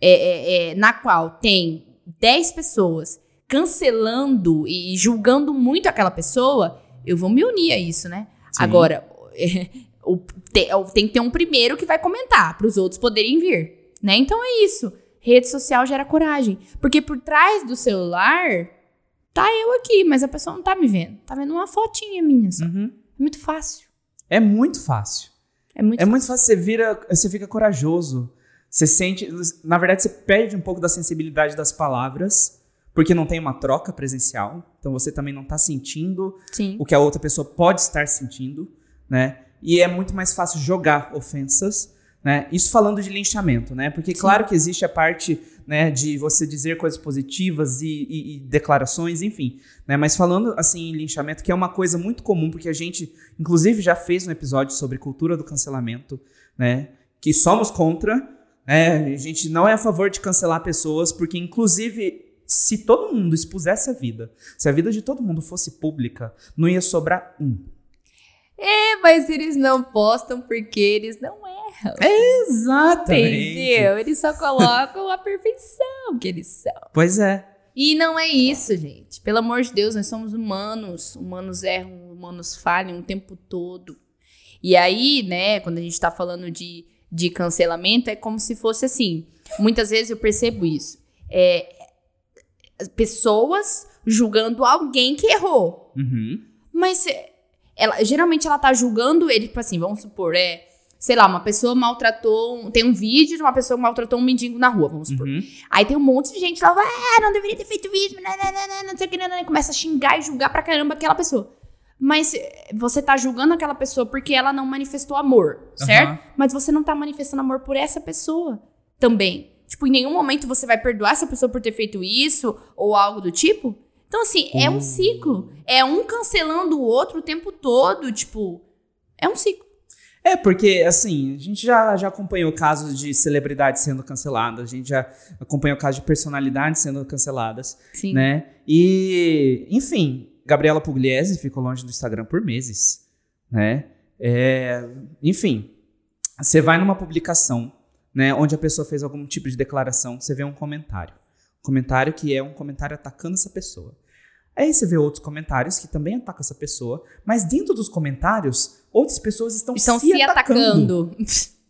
é, é, é na qual tem 10 pessoas cancelando e julgando muito aquela pessoa, eu vou me unir a isso, né? Sim. Agora, o, te, tem que ter um primeiro que vai comentar para os outros poderem vir, né? Então é isso. Rede social gera coragem, porque por trás do celular tá eu aqui, mas a pessoa não tá me vendo, tá vendo uma fotinha minha só. Uhum. É muito fácil. É muito fácil. É muito, é fácil. muito fácil. Você vira, você fica corajoso. Você sente, na verdade, você perde um pouco da sensibilidade das palavras porque não tem uma troca presencial, então você também não está sentindo Sim. o que a outra pessoa pode estar sentindo, né? E é muito mais fácil jogar ofensas, né? Isso falando de linchamento, né? Porque Sim. claro que existe a parte, né, de você dizer coisas positivas e, e, e, declarações, enfim, né? Mas falando assim em linchamento, que é uma coisa muito comum, porque a gente, inclusive, já fez um episódio sobre cultura do cancelamento, né? Que somos contra, né? A gente não é a favor de cancelar pessoas, porque inclusive se todo mundo expusesse a vida, se a vida de todo mundo fosse pública, não ia sobrar um. É, mas eles não postam porque eles não erram. Exatamente. Entendeu? Eles só colocam a perfeição que eles são. Pois é. E não é isso, gente. Pelo amor de Deus, nós somos humanos. Humanos erram, humanos falham o tempo todo. E aí, né, quando a gente tá falando de, de cancelamento, é como se fosse assim. Muitas vezes eu percebo isso. É, pessoas julgando alguém que errou. Uhum. Mas ela, geralmente ela tá julgando ele, tipo assim, vamos supor, é. Sei lá, uma pessoa maltratou. Tem um vídeo de uma pessoa que maltratou um mendigo na rua, vamos supor. Uhum. Aí tem um monte de gente lá, ah, não deveria ter feito isso, não, não, não, não sei o que, não, não, começa a xingar e julgar pra caramba aquela pessoa. Mas você tá julgando aquela pessoa porque ela não manifestou amor, certo? Uhum. Mas você não tá manifestando amor por essa pessoa também. Tipo, em nenhum momento você vai perdoar essa pessoa por ter feito isso ou algo do tipo. Então, assim, é um ciclo. É um cancelando o outro o tempo todo. Tipo, é um ciclo. É, porque, assim, a gente já, já acompanhou casos de celebridades sendo canceladas, a gente já acompanhou casos de personalidades sendo canceladas. Sim. Né? E, enfim, Gabriela Pugliese ficou longe do Instagram por meses. Né? É, enfim, você vai numa publicação né, onde a pessoa fez algum tipo de declaração, você vê um comentário. Um comentário que é um comentário atacando essa pessoa. Aí você vê outros comentários que também atacam essa pessoa, mas dentro dos comentários, outras pessoas estão, estão se, se atacando. atacando.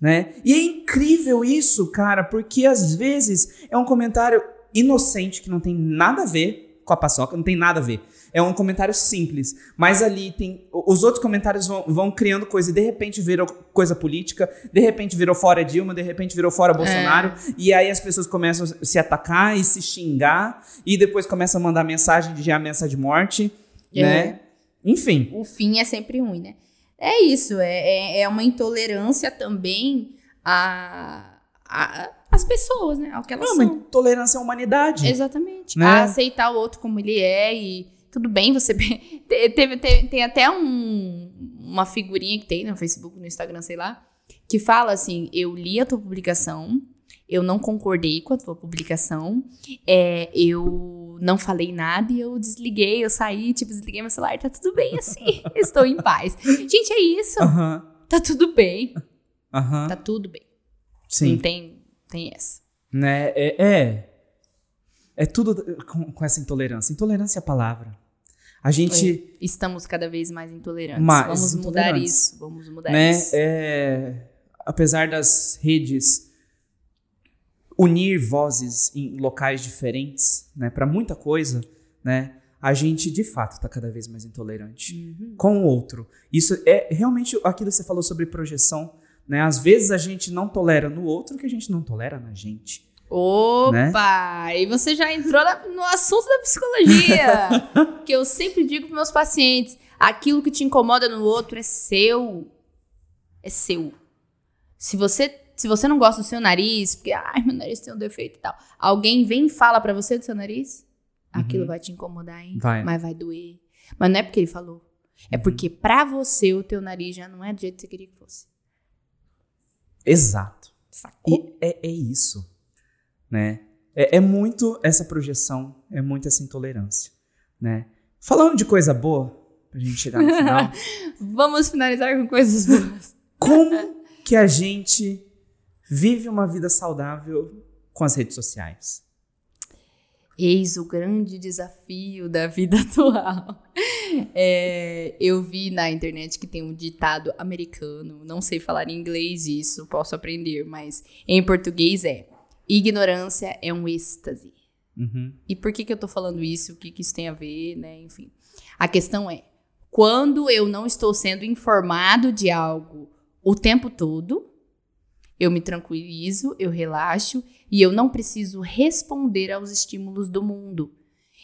Né? E é incrível isso, cara, porque às vezes é um comentário inocente que não tem nada a ver com a paçoca, não tem nada a ver. É um comentário simples. Mas ali tem. Os outros comentários vão, vão criando coisa e de repente virou coisa política, de repente virou fora Dilma, de repente virou fora Bolsonaro. É. E aí as pessoas começam a se atacar e se xingar. E depois começam a mandar mensagem de ameaça de morte. É. Né? Enfim. O fim é sempre ruim, né? É isso, é, é, é uma intolerância também a, a, as pessoas, né? Ao que elas Não, são. intolerância à humanidade. Exatamente. Né? A aceitar o outro como ele é e tudo bem, você. Teve, teve, tem até um, uma figurinha que tem no Facebook, no Instagram, sei lá, que fala assim: eu li a tua publicação, eu não concordei com a tua publicação, é, eu não falei nada e eu desliguei, eu saí, tipo, desliguei meu celular, tá tudo bem assim, estou em paz. Gente, é isso. Tá tudo bem. Tá tudo bem. Sim. Não tem, tem essa. Né? É, é, é tudo com, com, essa intolerância. Intolerância é a palavra. A gente. Estamos cada vez mais intolerantes. Mais vamos intolerantes. mudar isso. Vamos mudar né? isso. É, apesar das redes unir vozes em locais diferentes, né, para muita coisa, né, a gente de fato está cada vez mais intolerante uhum. com o outro. Isso é realmente aquilo que você falou sobre projeção, né? Às vezes a gente não tolera no outro o que a gente não tolera na gente. Opa! Né? E você já entrou no assunto da psicologia. que eu sempre digo para meus pacientes: aquilo que te incomoda no outro é seu. É seu. Se você se você não gosta do seu nariz, porque, ai, meu nariz tem um defeito e tal, alguém vem e fala para você do seu nariz, uhum. aquilo vai te incomodar, hein? Vai. Mas vai doer. Mas não é porque ele falou. É uhum. porque para você o teu nariz já não é do jeito que você queria que fosse. Exato. Sacou? E é, é isso, né? É, é muito essa projeção, é muito essa intolerância, né? Falando de coisa boa, pra gente chegar no final. Vamos finalizar com coisas boas. Como que a gente vive uma vida saudável com as redes sociais? Eis o grande desafio da vida atual. É, eu vi na internet que tem um ditado americano, não sei falar em inglês isso, posso aprender, mas em português é: ignorância é um êxtase. Uhum. E por que, que eu tô falando isso? O que, que isso tem a ver, né? Enfim. A questão é: quando eu não estou sendo informado de algo o tempo todo, eu me tranquilizo, eu relaxo e eu não preciso responder aos estímulos do mundo.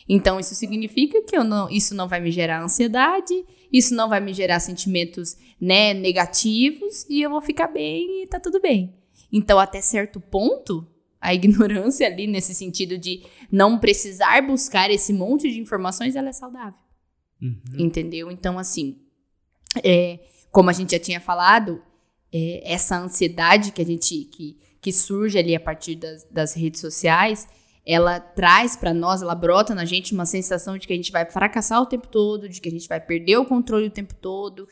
Então isso significa que eu não, isso não vai me gerar ansiedade, isso não vai me gerar sentimentos, né, negativos e eu vou ficar bem e tá tudo bem. Então até certo ponto, a ignorância ali nesse sentido de não precisar buscar esse monte de informações, ela é saudável. Uhum. Entendeu? Então assim, é, como a gente já tinha falado, é, essa ansiedade que a gente que, que surge ali a partir das, das redes sociais, ela traz para nós, ela brota na gente uma sensação de que a gente vai fracassar o tempo todo, de que a gente vai perder o controle o tempo todo,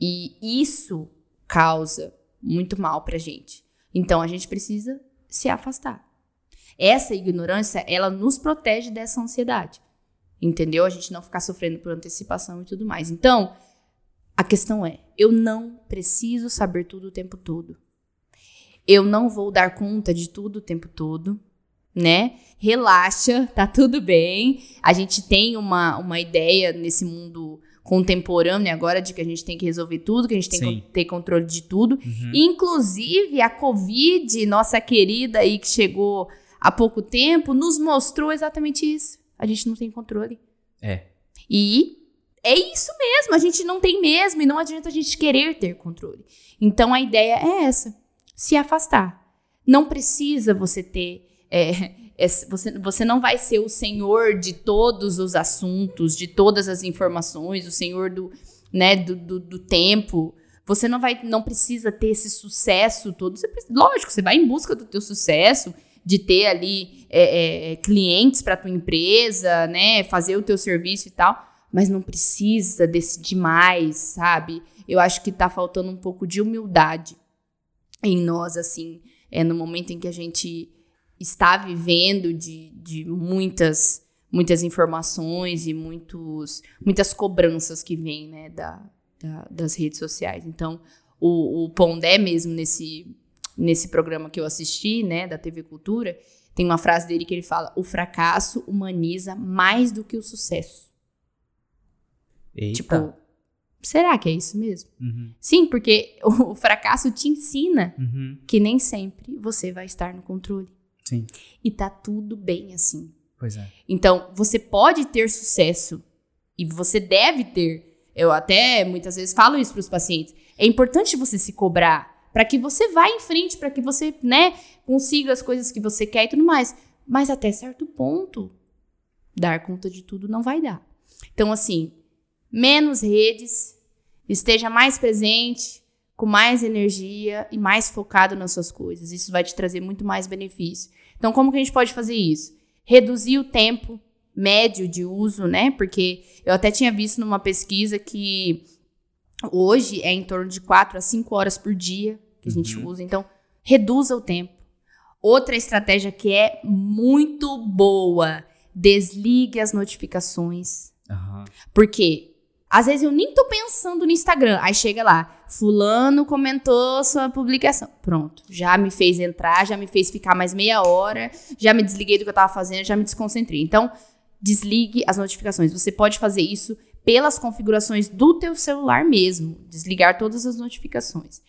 e isso causa muito mal pra gente. Então a gente precisa se afastar. Essa ignorância, ela nos protege dessa ansiedade. Entendeu? A gente não ficar sofrendo por antecipação e tudo mais. Então, a questão é: eu não preciso saber tudo o tempo todo. Eu não vou dar conta de tudo o tempo todo, né? Relaxa, tá tudo bem. A gente tem uma, uma ideia nesse mundo contemporâneo agora de que a gente tem que resolver tudo, que a gente tem Sim. que ter controle de tudo. Uhum. Inclusive, a Covid, nossa querida aí que chegou há pouco tempo, nos mostrou exatamente isso. A gente não tem controle. É. E é isso mesmo, a gente não tem mesmo e não adianta a gente querer ter controle. Então a ideia é essa: se afastar. Não precisa você ter. É, você, você não vai ser o senhor de todos os assuntos, de todas as informações, o senhor do, né, do, do, do tempo. Você não vai, não precisa ter esse sucesso todo. Você, lógico, você vai em busca do teu sucesso, de ter ali é, é, clientes para tua empresa, né, fazer o teu serviço e tal mas não precisa desse demais, sabe? Eu acho que tá faltando um pouco de humildade em nós, assim, é no momento em que a gente está vivendo de, de muitas muitas informações e muitos, muitas cobranças que vêm, né, da, da, das redes sociais. Então, o, o Pondé mesmo, nesse, nesse programa que eu assisti, né, da TV Cultura, tem uma frase dele que ele fala, o fracasso humaniza mais do que o sucesso. Eita. Tipo, será que é isso mesmo? Uhum, Sim, porque o fracasso te ensina uhum, que nem sempre você vai estar no controle. Sim, E tá tudo bem assim. pois é. Então, você pode ter sucesso e você deve ter. Eu até muitas vezes falo isso para os pacientes. É importante você se cobrar para que você vá em frente, para que você, né, consiga as coisas que você quer e tudo mais. Mas até certo ponto, dar conta de tudo não vai dar. Então, assim, menos redes, esteja mais presente, com mais energia e mais focado nas suas coisas. Isso vai te trazer muito mais benefício. Então, como que a gente pode fazer isso? Reduzir o tempo médio de uso, né? Porque eu até tinha visto numa pesquisa que hoje é em torno de 4 a 5 horas por dia que a gente Uhum. usa. Então, reduza o tempo. Outra estratégia que é muito boa, desligue as notificações. Aham. Porque às vezes eu nem tô pensando no Instagram. Aí chega lá, fulano comentou sua publicação. Pronto, já me fez entrar, já me fez ficar mais meia hora, já me desliguei do que eu tava fazendo, já me desconcentrei. Então, desligue as notificações. Você pode fazer isso pelas configurações do teu celular mesmo, desligar todas as notificações.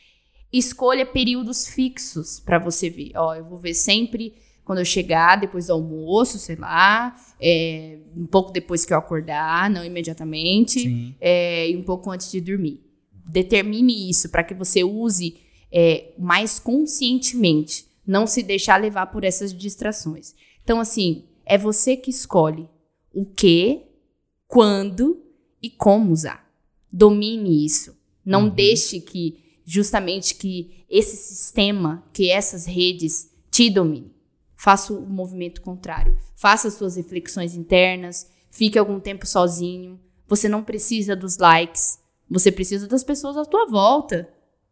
Escolha períodos fixos para você ver. Ó, eu vou ver sempre quando eu chegar, depois do almoço, sei lá, é, um pouco depois que eu acordar, não imediatamente, é, e um pouco antes de dormir. Determine isso para que você use é, mais conscientemente, não se deixar levar por essas distrações. Então, assim, é você que escolhe o que, quando e como usar. Domine isso. Não Uhum. deixe que, justamente, que esse sistema, que essas redes te dominem. Faça o movimento contrário. Faça as suas reflexões internas. Fique algum tempo sozinho. Você não precisa dos likes. Você precisa das pessoas à tua volta,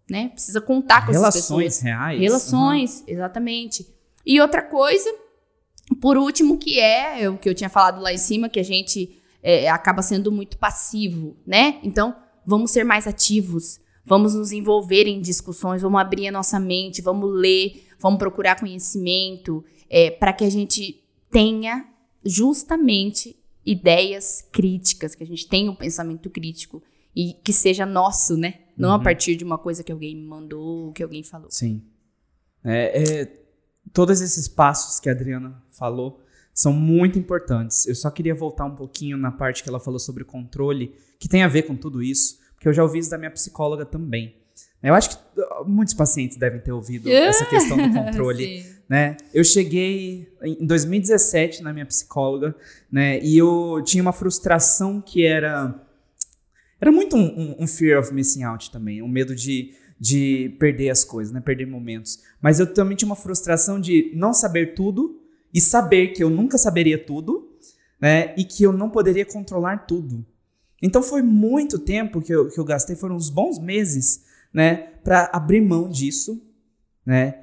né? Precisa contar com essas Relações pessoas. reais. Relações, exatamente. E outra coisa, por último, que é o que eu tinha falado lá em cima, que a gente é, acaba sendo muito passivo, né? Então, vamos ser mais ativos, vamos nos envolver em discussões, vamos abrir a nossa mente, vamos ler, vamos procurar conhecimento, para que a gente tenha justamente ideias críticas, que a gente tenha um pensamento crítico e que seja nosso, né? Não a Uhum. partir de uma coisa que alguém me mandou, que alguém falou. Sim. É, é, todos esses passos que a Adriana falou são muito importantes. Eu só queria voltar um pouquinho na parte que ela falou sobre o controle, que tem a ver com tudo isso, porque eu já ouvi isso da minha psicóloga também. Eu acho que muitos pacientes devem ter ouvido essa questão do controle. Né? Eu cheguei em 2017 na minha psicóloga, né? E eu tinha uma frustração que era era muito um, um- um fear of missing out também, um medo de, de perder as coisas, né? Perder momentos. Mas eu também tinha uma frustração de não saber tudo e saber que eu nunca saberia tudo, né? E que eu não poderia controlar tudo. Então foi muito tempo que eu, que eu gastei, foram uns bons meses, né? Para abrir mão disso, né?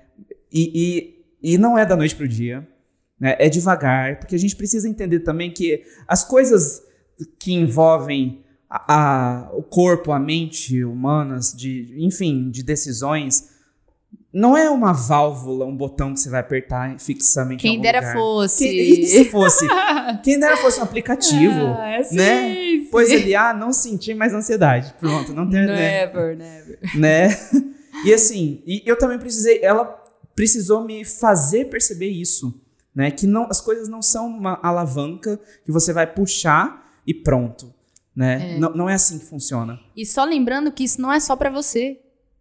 E, e, e não é da noite pro dia, né? É devagar, porque a gente precisa entender também que as coisas que envolvem a, a- o corpo, a mente humanas, de, enfim, de decisões, não é uma válvula, um botão que você vai apertar fixamente em Quem dera lugar. fosse. Que- e se fosse? Quem dera fosse um aplicativo, Ah, sim, né? sim. Pois ali, ah, não sentir mais ansiedade. Pronto, não tem, né? Never, never. né? E assim, e eu também precisei, ela precisou me fazer perceber isso, né? Que não, as coisas não são uma alavanca que você vai puxar e pronto, né? Não, não é assim que funciona. E só lembrando que isso não é só pra você.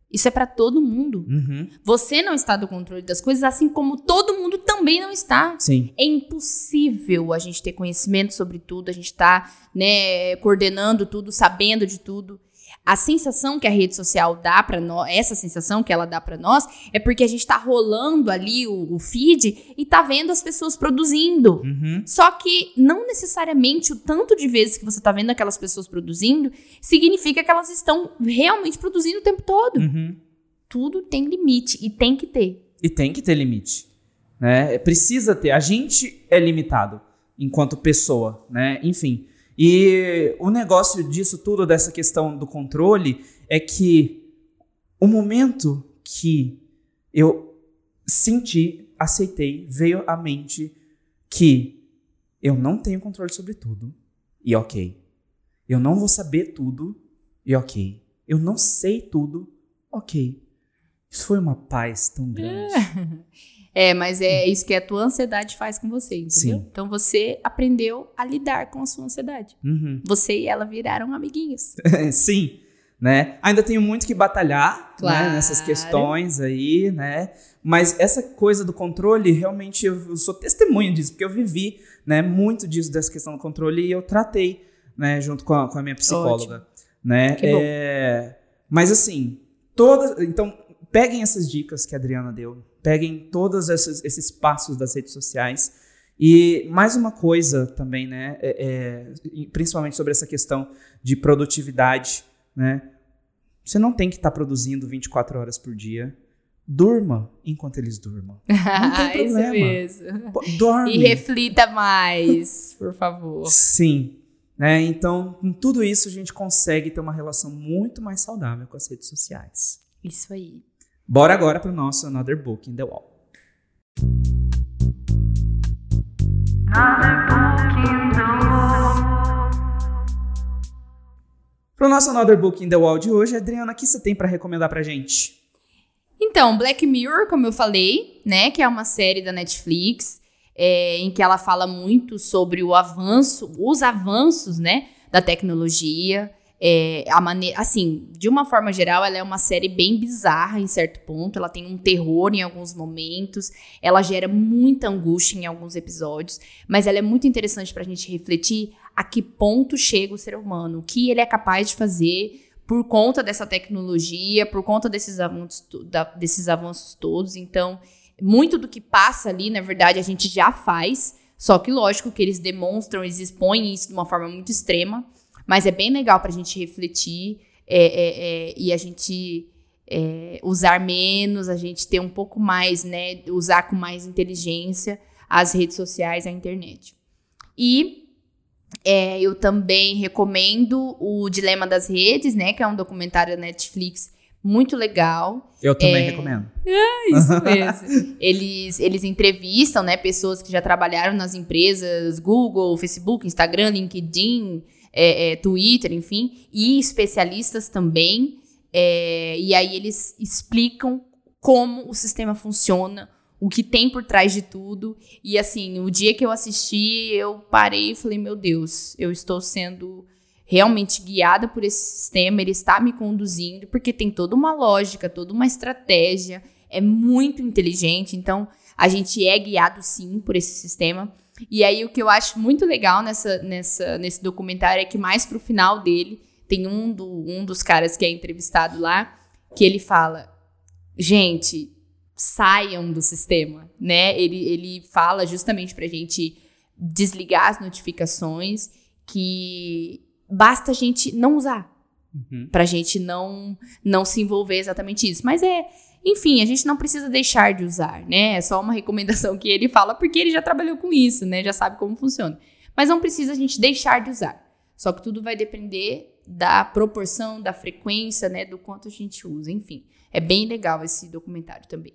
Isso é pra todo mundo. Uhum. Você não está do controle das coisas, assim como todo mundo também não está. Sim. É impossível a gente ter conhecimento sobre tudo, a gente tá, né, coordenando tudo, sabendo de tudo. A sensação que a rede social dá pra nós, essa sensação que ela dá pra nós, é porque a gente tá rolando ali o, o feed e tá vendo as pessoas produzindo. Uhum. Só que não necessariamente o tanto de vezes que você tá vendo aquelas pessoas produzindo significa que elas estão realmente produzindo o tempo todo. Uhum. Tudo tem limite e tem que ter. E tem que ter limite, né? Precisa ter. A gente é limitado enquanto pessoa, né? Enfim. E o negócio disso tudo, dessa questão do controle, é que o momento que eu senti, aceitei, veio à mente que eu não tenho controle sobre tudo. E ok. Eu não vou saber tudo e ok. Eu não sei tudo, ok. Isso foi uma paz tão grande. É, mas é isso que a tua ansiedade faz com você, entendeu? Sim. Então você aprendeu a lidar com a sua ansiedade. Uhum. Você e ela viraram amiguinhos. Sim, né? Ainda tenho muito que batalhar Claro. né, nessas questões aí, né? Mas essa coisa do controle, realmente eu eu sou testemunha disso, porque eu vivi, né, muito disso dessa questão do controle e eu tratei, né, junto com a, com a minha psicóloga, né? Que bom. É, mas assim, todas, então peguem essas dicas que a Adriana deu, peguem todos esses, esses passos das redes sociais e mais uma coisa também, né, é- é, principalmente sobre essa questão de produtividade, né? Você não tem que estar produzindo 24 horas por dia. Durma enquanto eles durmam. Não tem Isso problema. mesmo. Pô, Dorme. E reflita mais, por favor. Sim. Né? Então, com tudo isso, a gente consegue ter uma relação muito mais saudável com as redes sociais. Isso aí. Bora agora para o nosso Another Book in the Wall. Para o nosso Another Book in the Wall de hoje, Adriana, o que você tem para recomendar pra gente? Então, Black Mirror, como eu falei, né, que é uma série da Netflix, é, em que ela fala muito sobre o avanço, os avanços, né, da tecnologia. É, a maneira, assim, de uma forma geral, ela é uma série bem bizarra em certo ponto. Ela tem um terror em alguns momentos, ela gera muita angústia em alguns episódios, mas ela é muito interessante pra gente refletir a que ponto chega o ser humano, o que ele é capaz de fazer por conta dessa tecnologia, por conta desses avanços, da- desses avanços todos. Então, muito do que passa ali, na verdade, a gente já faz. Só que, lógico, que eles demonstram, eles expõem isso de uma forma muito extrema. Mas é bem legal pra gente refletir é, é, é, e a gente é, usar menos, a gente ter um pouco mais, né? Usar com mais inteligência as redes sociais, a internet. E é, eu também recomendo o Dilema das Redes, né? Que é um documentário da Netflix muito legal. Eu também É. recomendo. Isso mesmo. eles, eles entrevistam, né, pessoas que já trabalharam nas empresas Google, Facebook, Instagram, LinkedIn, é, é, Twitter, enfim, e especialistas também. É, e aí eles explicam como o sistema funciona, o que tem por trás de tudo. E assim, o dia que eu assisti, eu parei e falei, meu Deus, eu estou sendo realmente guiada por esse sistema, ele está me conduzindo, porque tem toda uma lógica, toda uma estratégia, é muito inteligente, então a gente é guiado sim por esse sistema. E aí o que eu acho muito legal nessa, nessa, nesse documentário é que mais pro final dele tem um, do, um dos caras que é entrevistado lá, que ele fala, gente, saiam do sistema, né? Ele, ele fala justamente pra gente desligar as notificações, que basta a gente não usar, Uhum. pra gente não não se envolver exatamente isso. Mas é, enfim, a gente não precisa deixar de usar, né? É só uma recomendação que ele fala porque ele já trabalhou com isso, né? Já sabe como funciona. Mas não precisa a gente deixar de usar. Só que tudo vai depender da proporção, da frequência, né, do quanto a gente usa, enfim. É bem legal esse documentário também.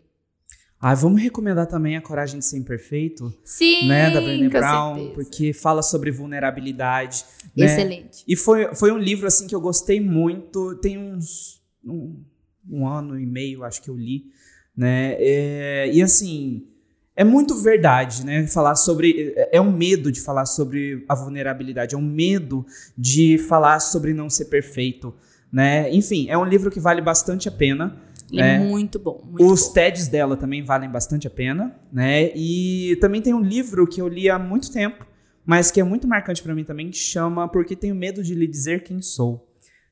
Ah, vamos recomendar também a Coragem de Ser Imperfeito, Sim, né, da Brené Brown, certeza. porque fala sobre vulnerabilidade, né? Excelente. E foi, foi um livro assim que eu gostei muito. Tem uns um, um ano e meio, acho que eu li, né? É, e assim é muito verdade, né? Falar sobre é um medo de falar sobre a vulnerabilidade, é um medo de falar sobre não ser perfeito, né? Enfim, é um livro que vale bastante a pena. É, É. muito bom, muito Os bom. TEDs dela também valem bastante a pena, né? E também tem um livro que eu li há muito tempo, mas que é muito marcante pra mim também, que chama Porque Tenho Medo de Lhe Dizer Quem Sou,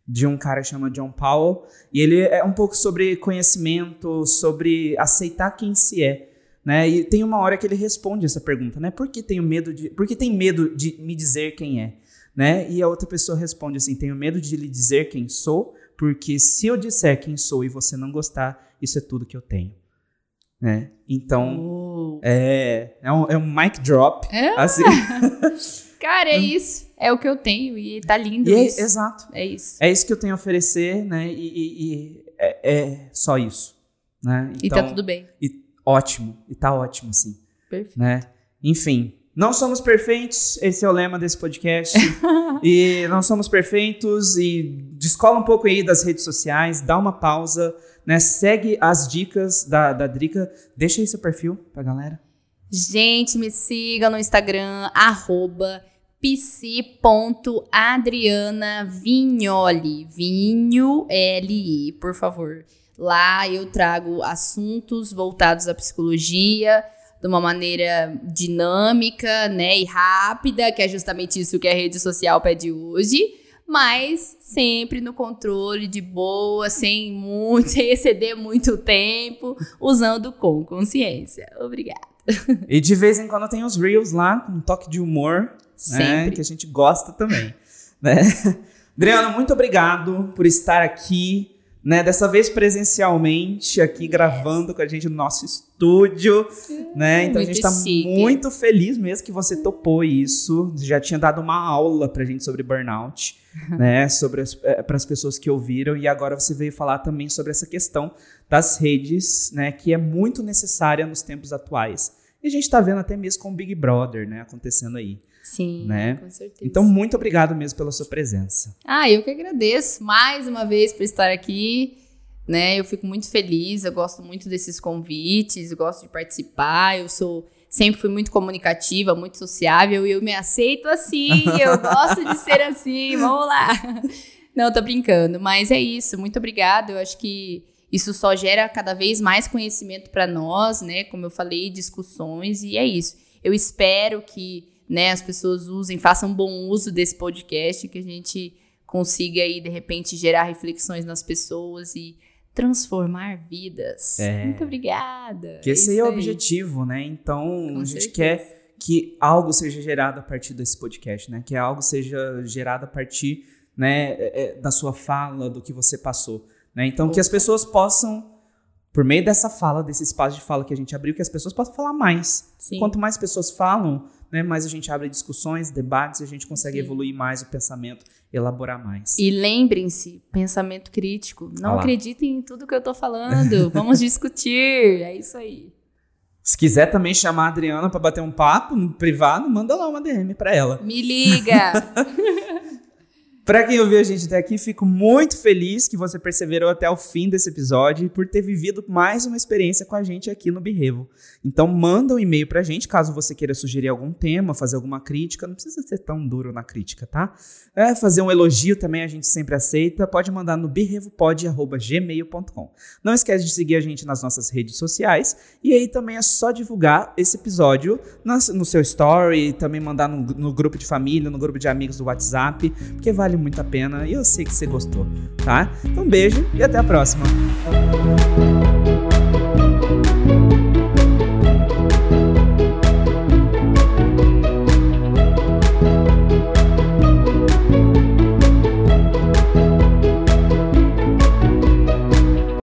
de um cara que chama John Powell. E ele é um pouco sobre conhecimento, sobre aceitar quem se é. Né? E tem uma hora que ele responde essa pergunta, né? Por que tenho medo de. Por que tem medo de me dizer quem é? Né? E a outra pessoa responde assim: tenho medo de lhe dizer quem sou, porque se eu disser quem sou e você não gostar, isso é tudo que eu tenho. Né? Então, Oh. é, é, um, é um mic drop. É? Assim. Cara, é isso. É o que eu tenho e tá lindo E é, isso. exato. É isso. É isso que eu tenho a oferecer, né? E, e- e é, é só isso. Né? e tá tudo bem. E ótimo. E tá ótimo, assim. Perfeito. né? Enfim, não somos perfeitos, esse é o lema desse podcast. e não somos perfeitos e descola um pouco aí das redes sociais, dá uma pausa, né? Segue as dicas da, da Drica. Deixa aí seu perfil pra galera. Gente, me siga no Instagram, arroba pc.adrianavignoli, vinho L-I, por favor. Lá eu trago assuntos voltados à psicologia de uma maneira dinâmica, né, e rápida, que é justamente isso que a rede social pede hoje, mas sempre no controle de boa, sem muito, sem exceder muito tempo, usando com consciência. Obrigada. E de vez em quando tem os reels lá, com um toque de humor, né, que a gente gosta também, né? Adriano, muito obrigado por estar aqui, né? Dessa vez presencialmente aqui yes. gravando com a gente no nosso estúdio, né? Então a gente está muito feliz mesmo que você topou isso. Já tinha dado uma aula pra gente sobre burnout, né? Sobre para as pessoas que ouviram e agora você veio falar também sobre essa questão das redes, né? Que é muito necessária nos tempos atuais. E a gente está vendo até mesmo com o Big Brother, né? Acontecendo aí. Sim, né? com certeza. Então, muito obrigado mesmo pela sua presença. Ah, eu que agradeço mais uma vez por estar aqui. Né? Eu fico muito feliz, eu gosto muito desses convites, eu gosto de participar, eu sou sempre fui muito comunicativa, muito sociável e eu me aceito assim, eu gosto de ser assim, vamos lá. Não, tô brincando, mas é isso. Muito obrigada. Eu acho que isso só gera cada vez mais conhecimento para nós, né? Como eu falei, discussões e é isso. Eu espero que né, as pessoas usem, façam bom uso desse podcast, que a gente consiga aí, de repente, gerar reflexões nas pessoas e transformar vidas. É. Muito obrigada. Que esse é, é o objetivo, né? Então, Com a gente certeza. quer que algo seja gerado a partir desse podcast, né? Que algo seja gerado a partir né, é, é, da sua fala, do que você passou. Né? Então, Opa. que as pessoas possam por meio dessa fala, desse espaço de fala que a gente abriu, que as pessoas possam falar mais. Sim. Quanto mais pessoas falam, né, mais a gente abre discussões, debates, e a gente consegue Sim. evoluir mais o pensamento, elaborar mais. E lembrem-se, pensamento crítico. Não acreditem em tudo que eu estou falando. Vamos discutir. É isso aí. Se quiser também chamar a Adriana para bater um papo no privado, manda lá uma DM para ela. Me liga. Para quem ouviu a gente até aqui, fico muito feliz que você perseverou até o fim desse episódio e por ter vivido mais uma experiência com a gente aqui no Birrevo. Então manda um e-mail pra gente caso você queira sugerir algum tema, fazer alguma crítica, não precisa ser tão duro na crítica, tá? É, fazer um elogio também a gente sempre aceita, pode mandar no birrevopod@gmail.com. Não esquece de seguir a gente nas nossas redes sociais e aí também é só divulgar esse episódio no seu story, também mandar no, no grupo de família, no grupo de amigos do WhatsApp, porque vale vale muito a pena e eu sei que você gostou, tá? Um beijo e até a próxima.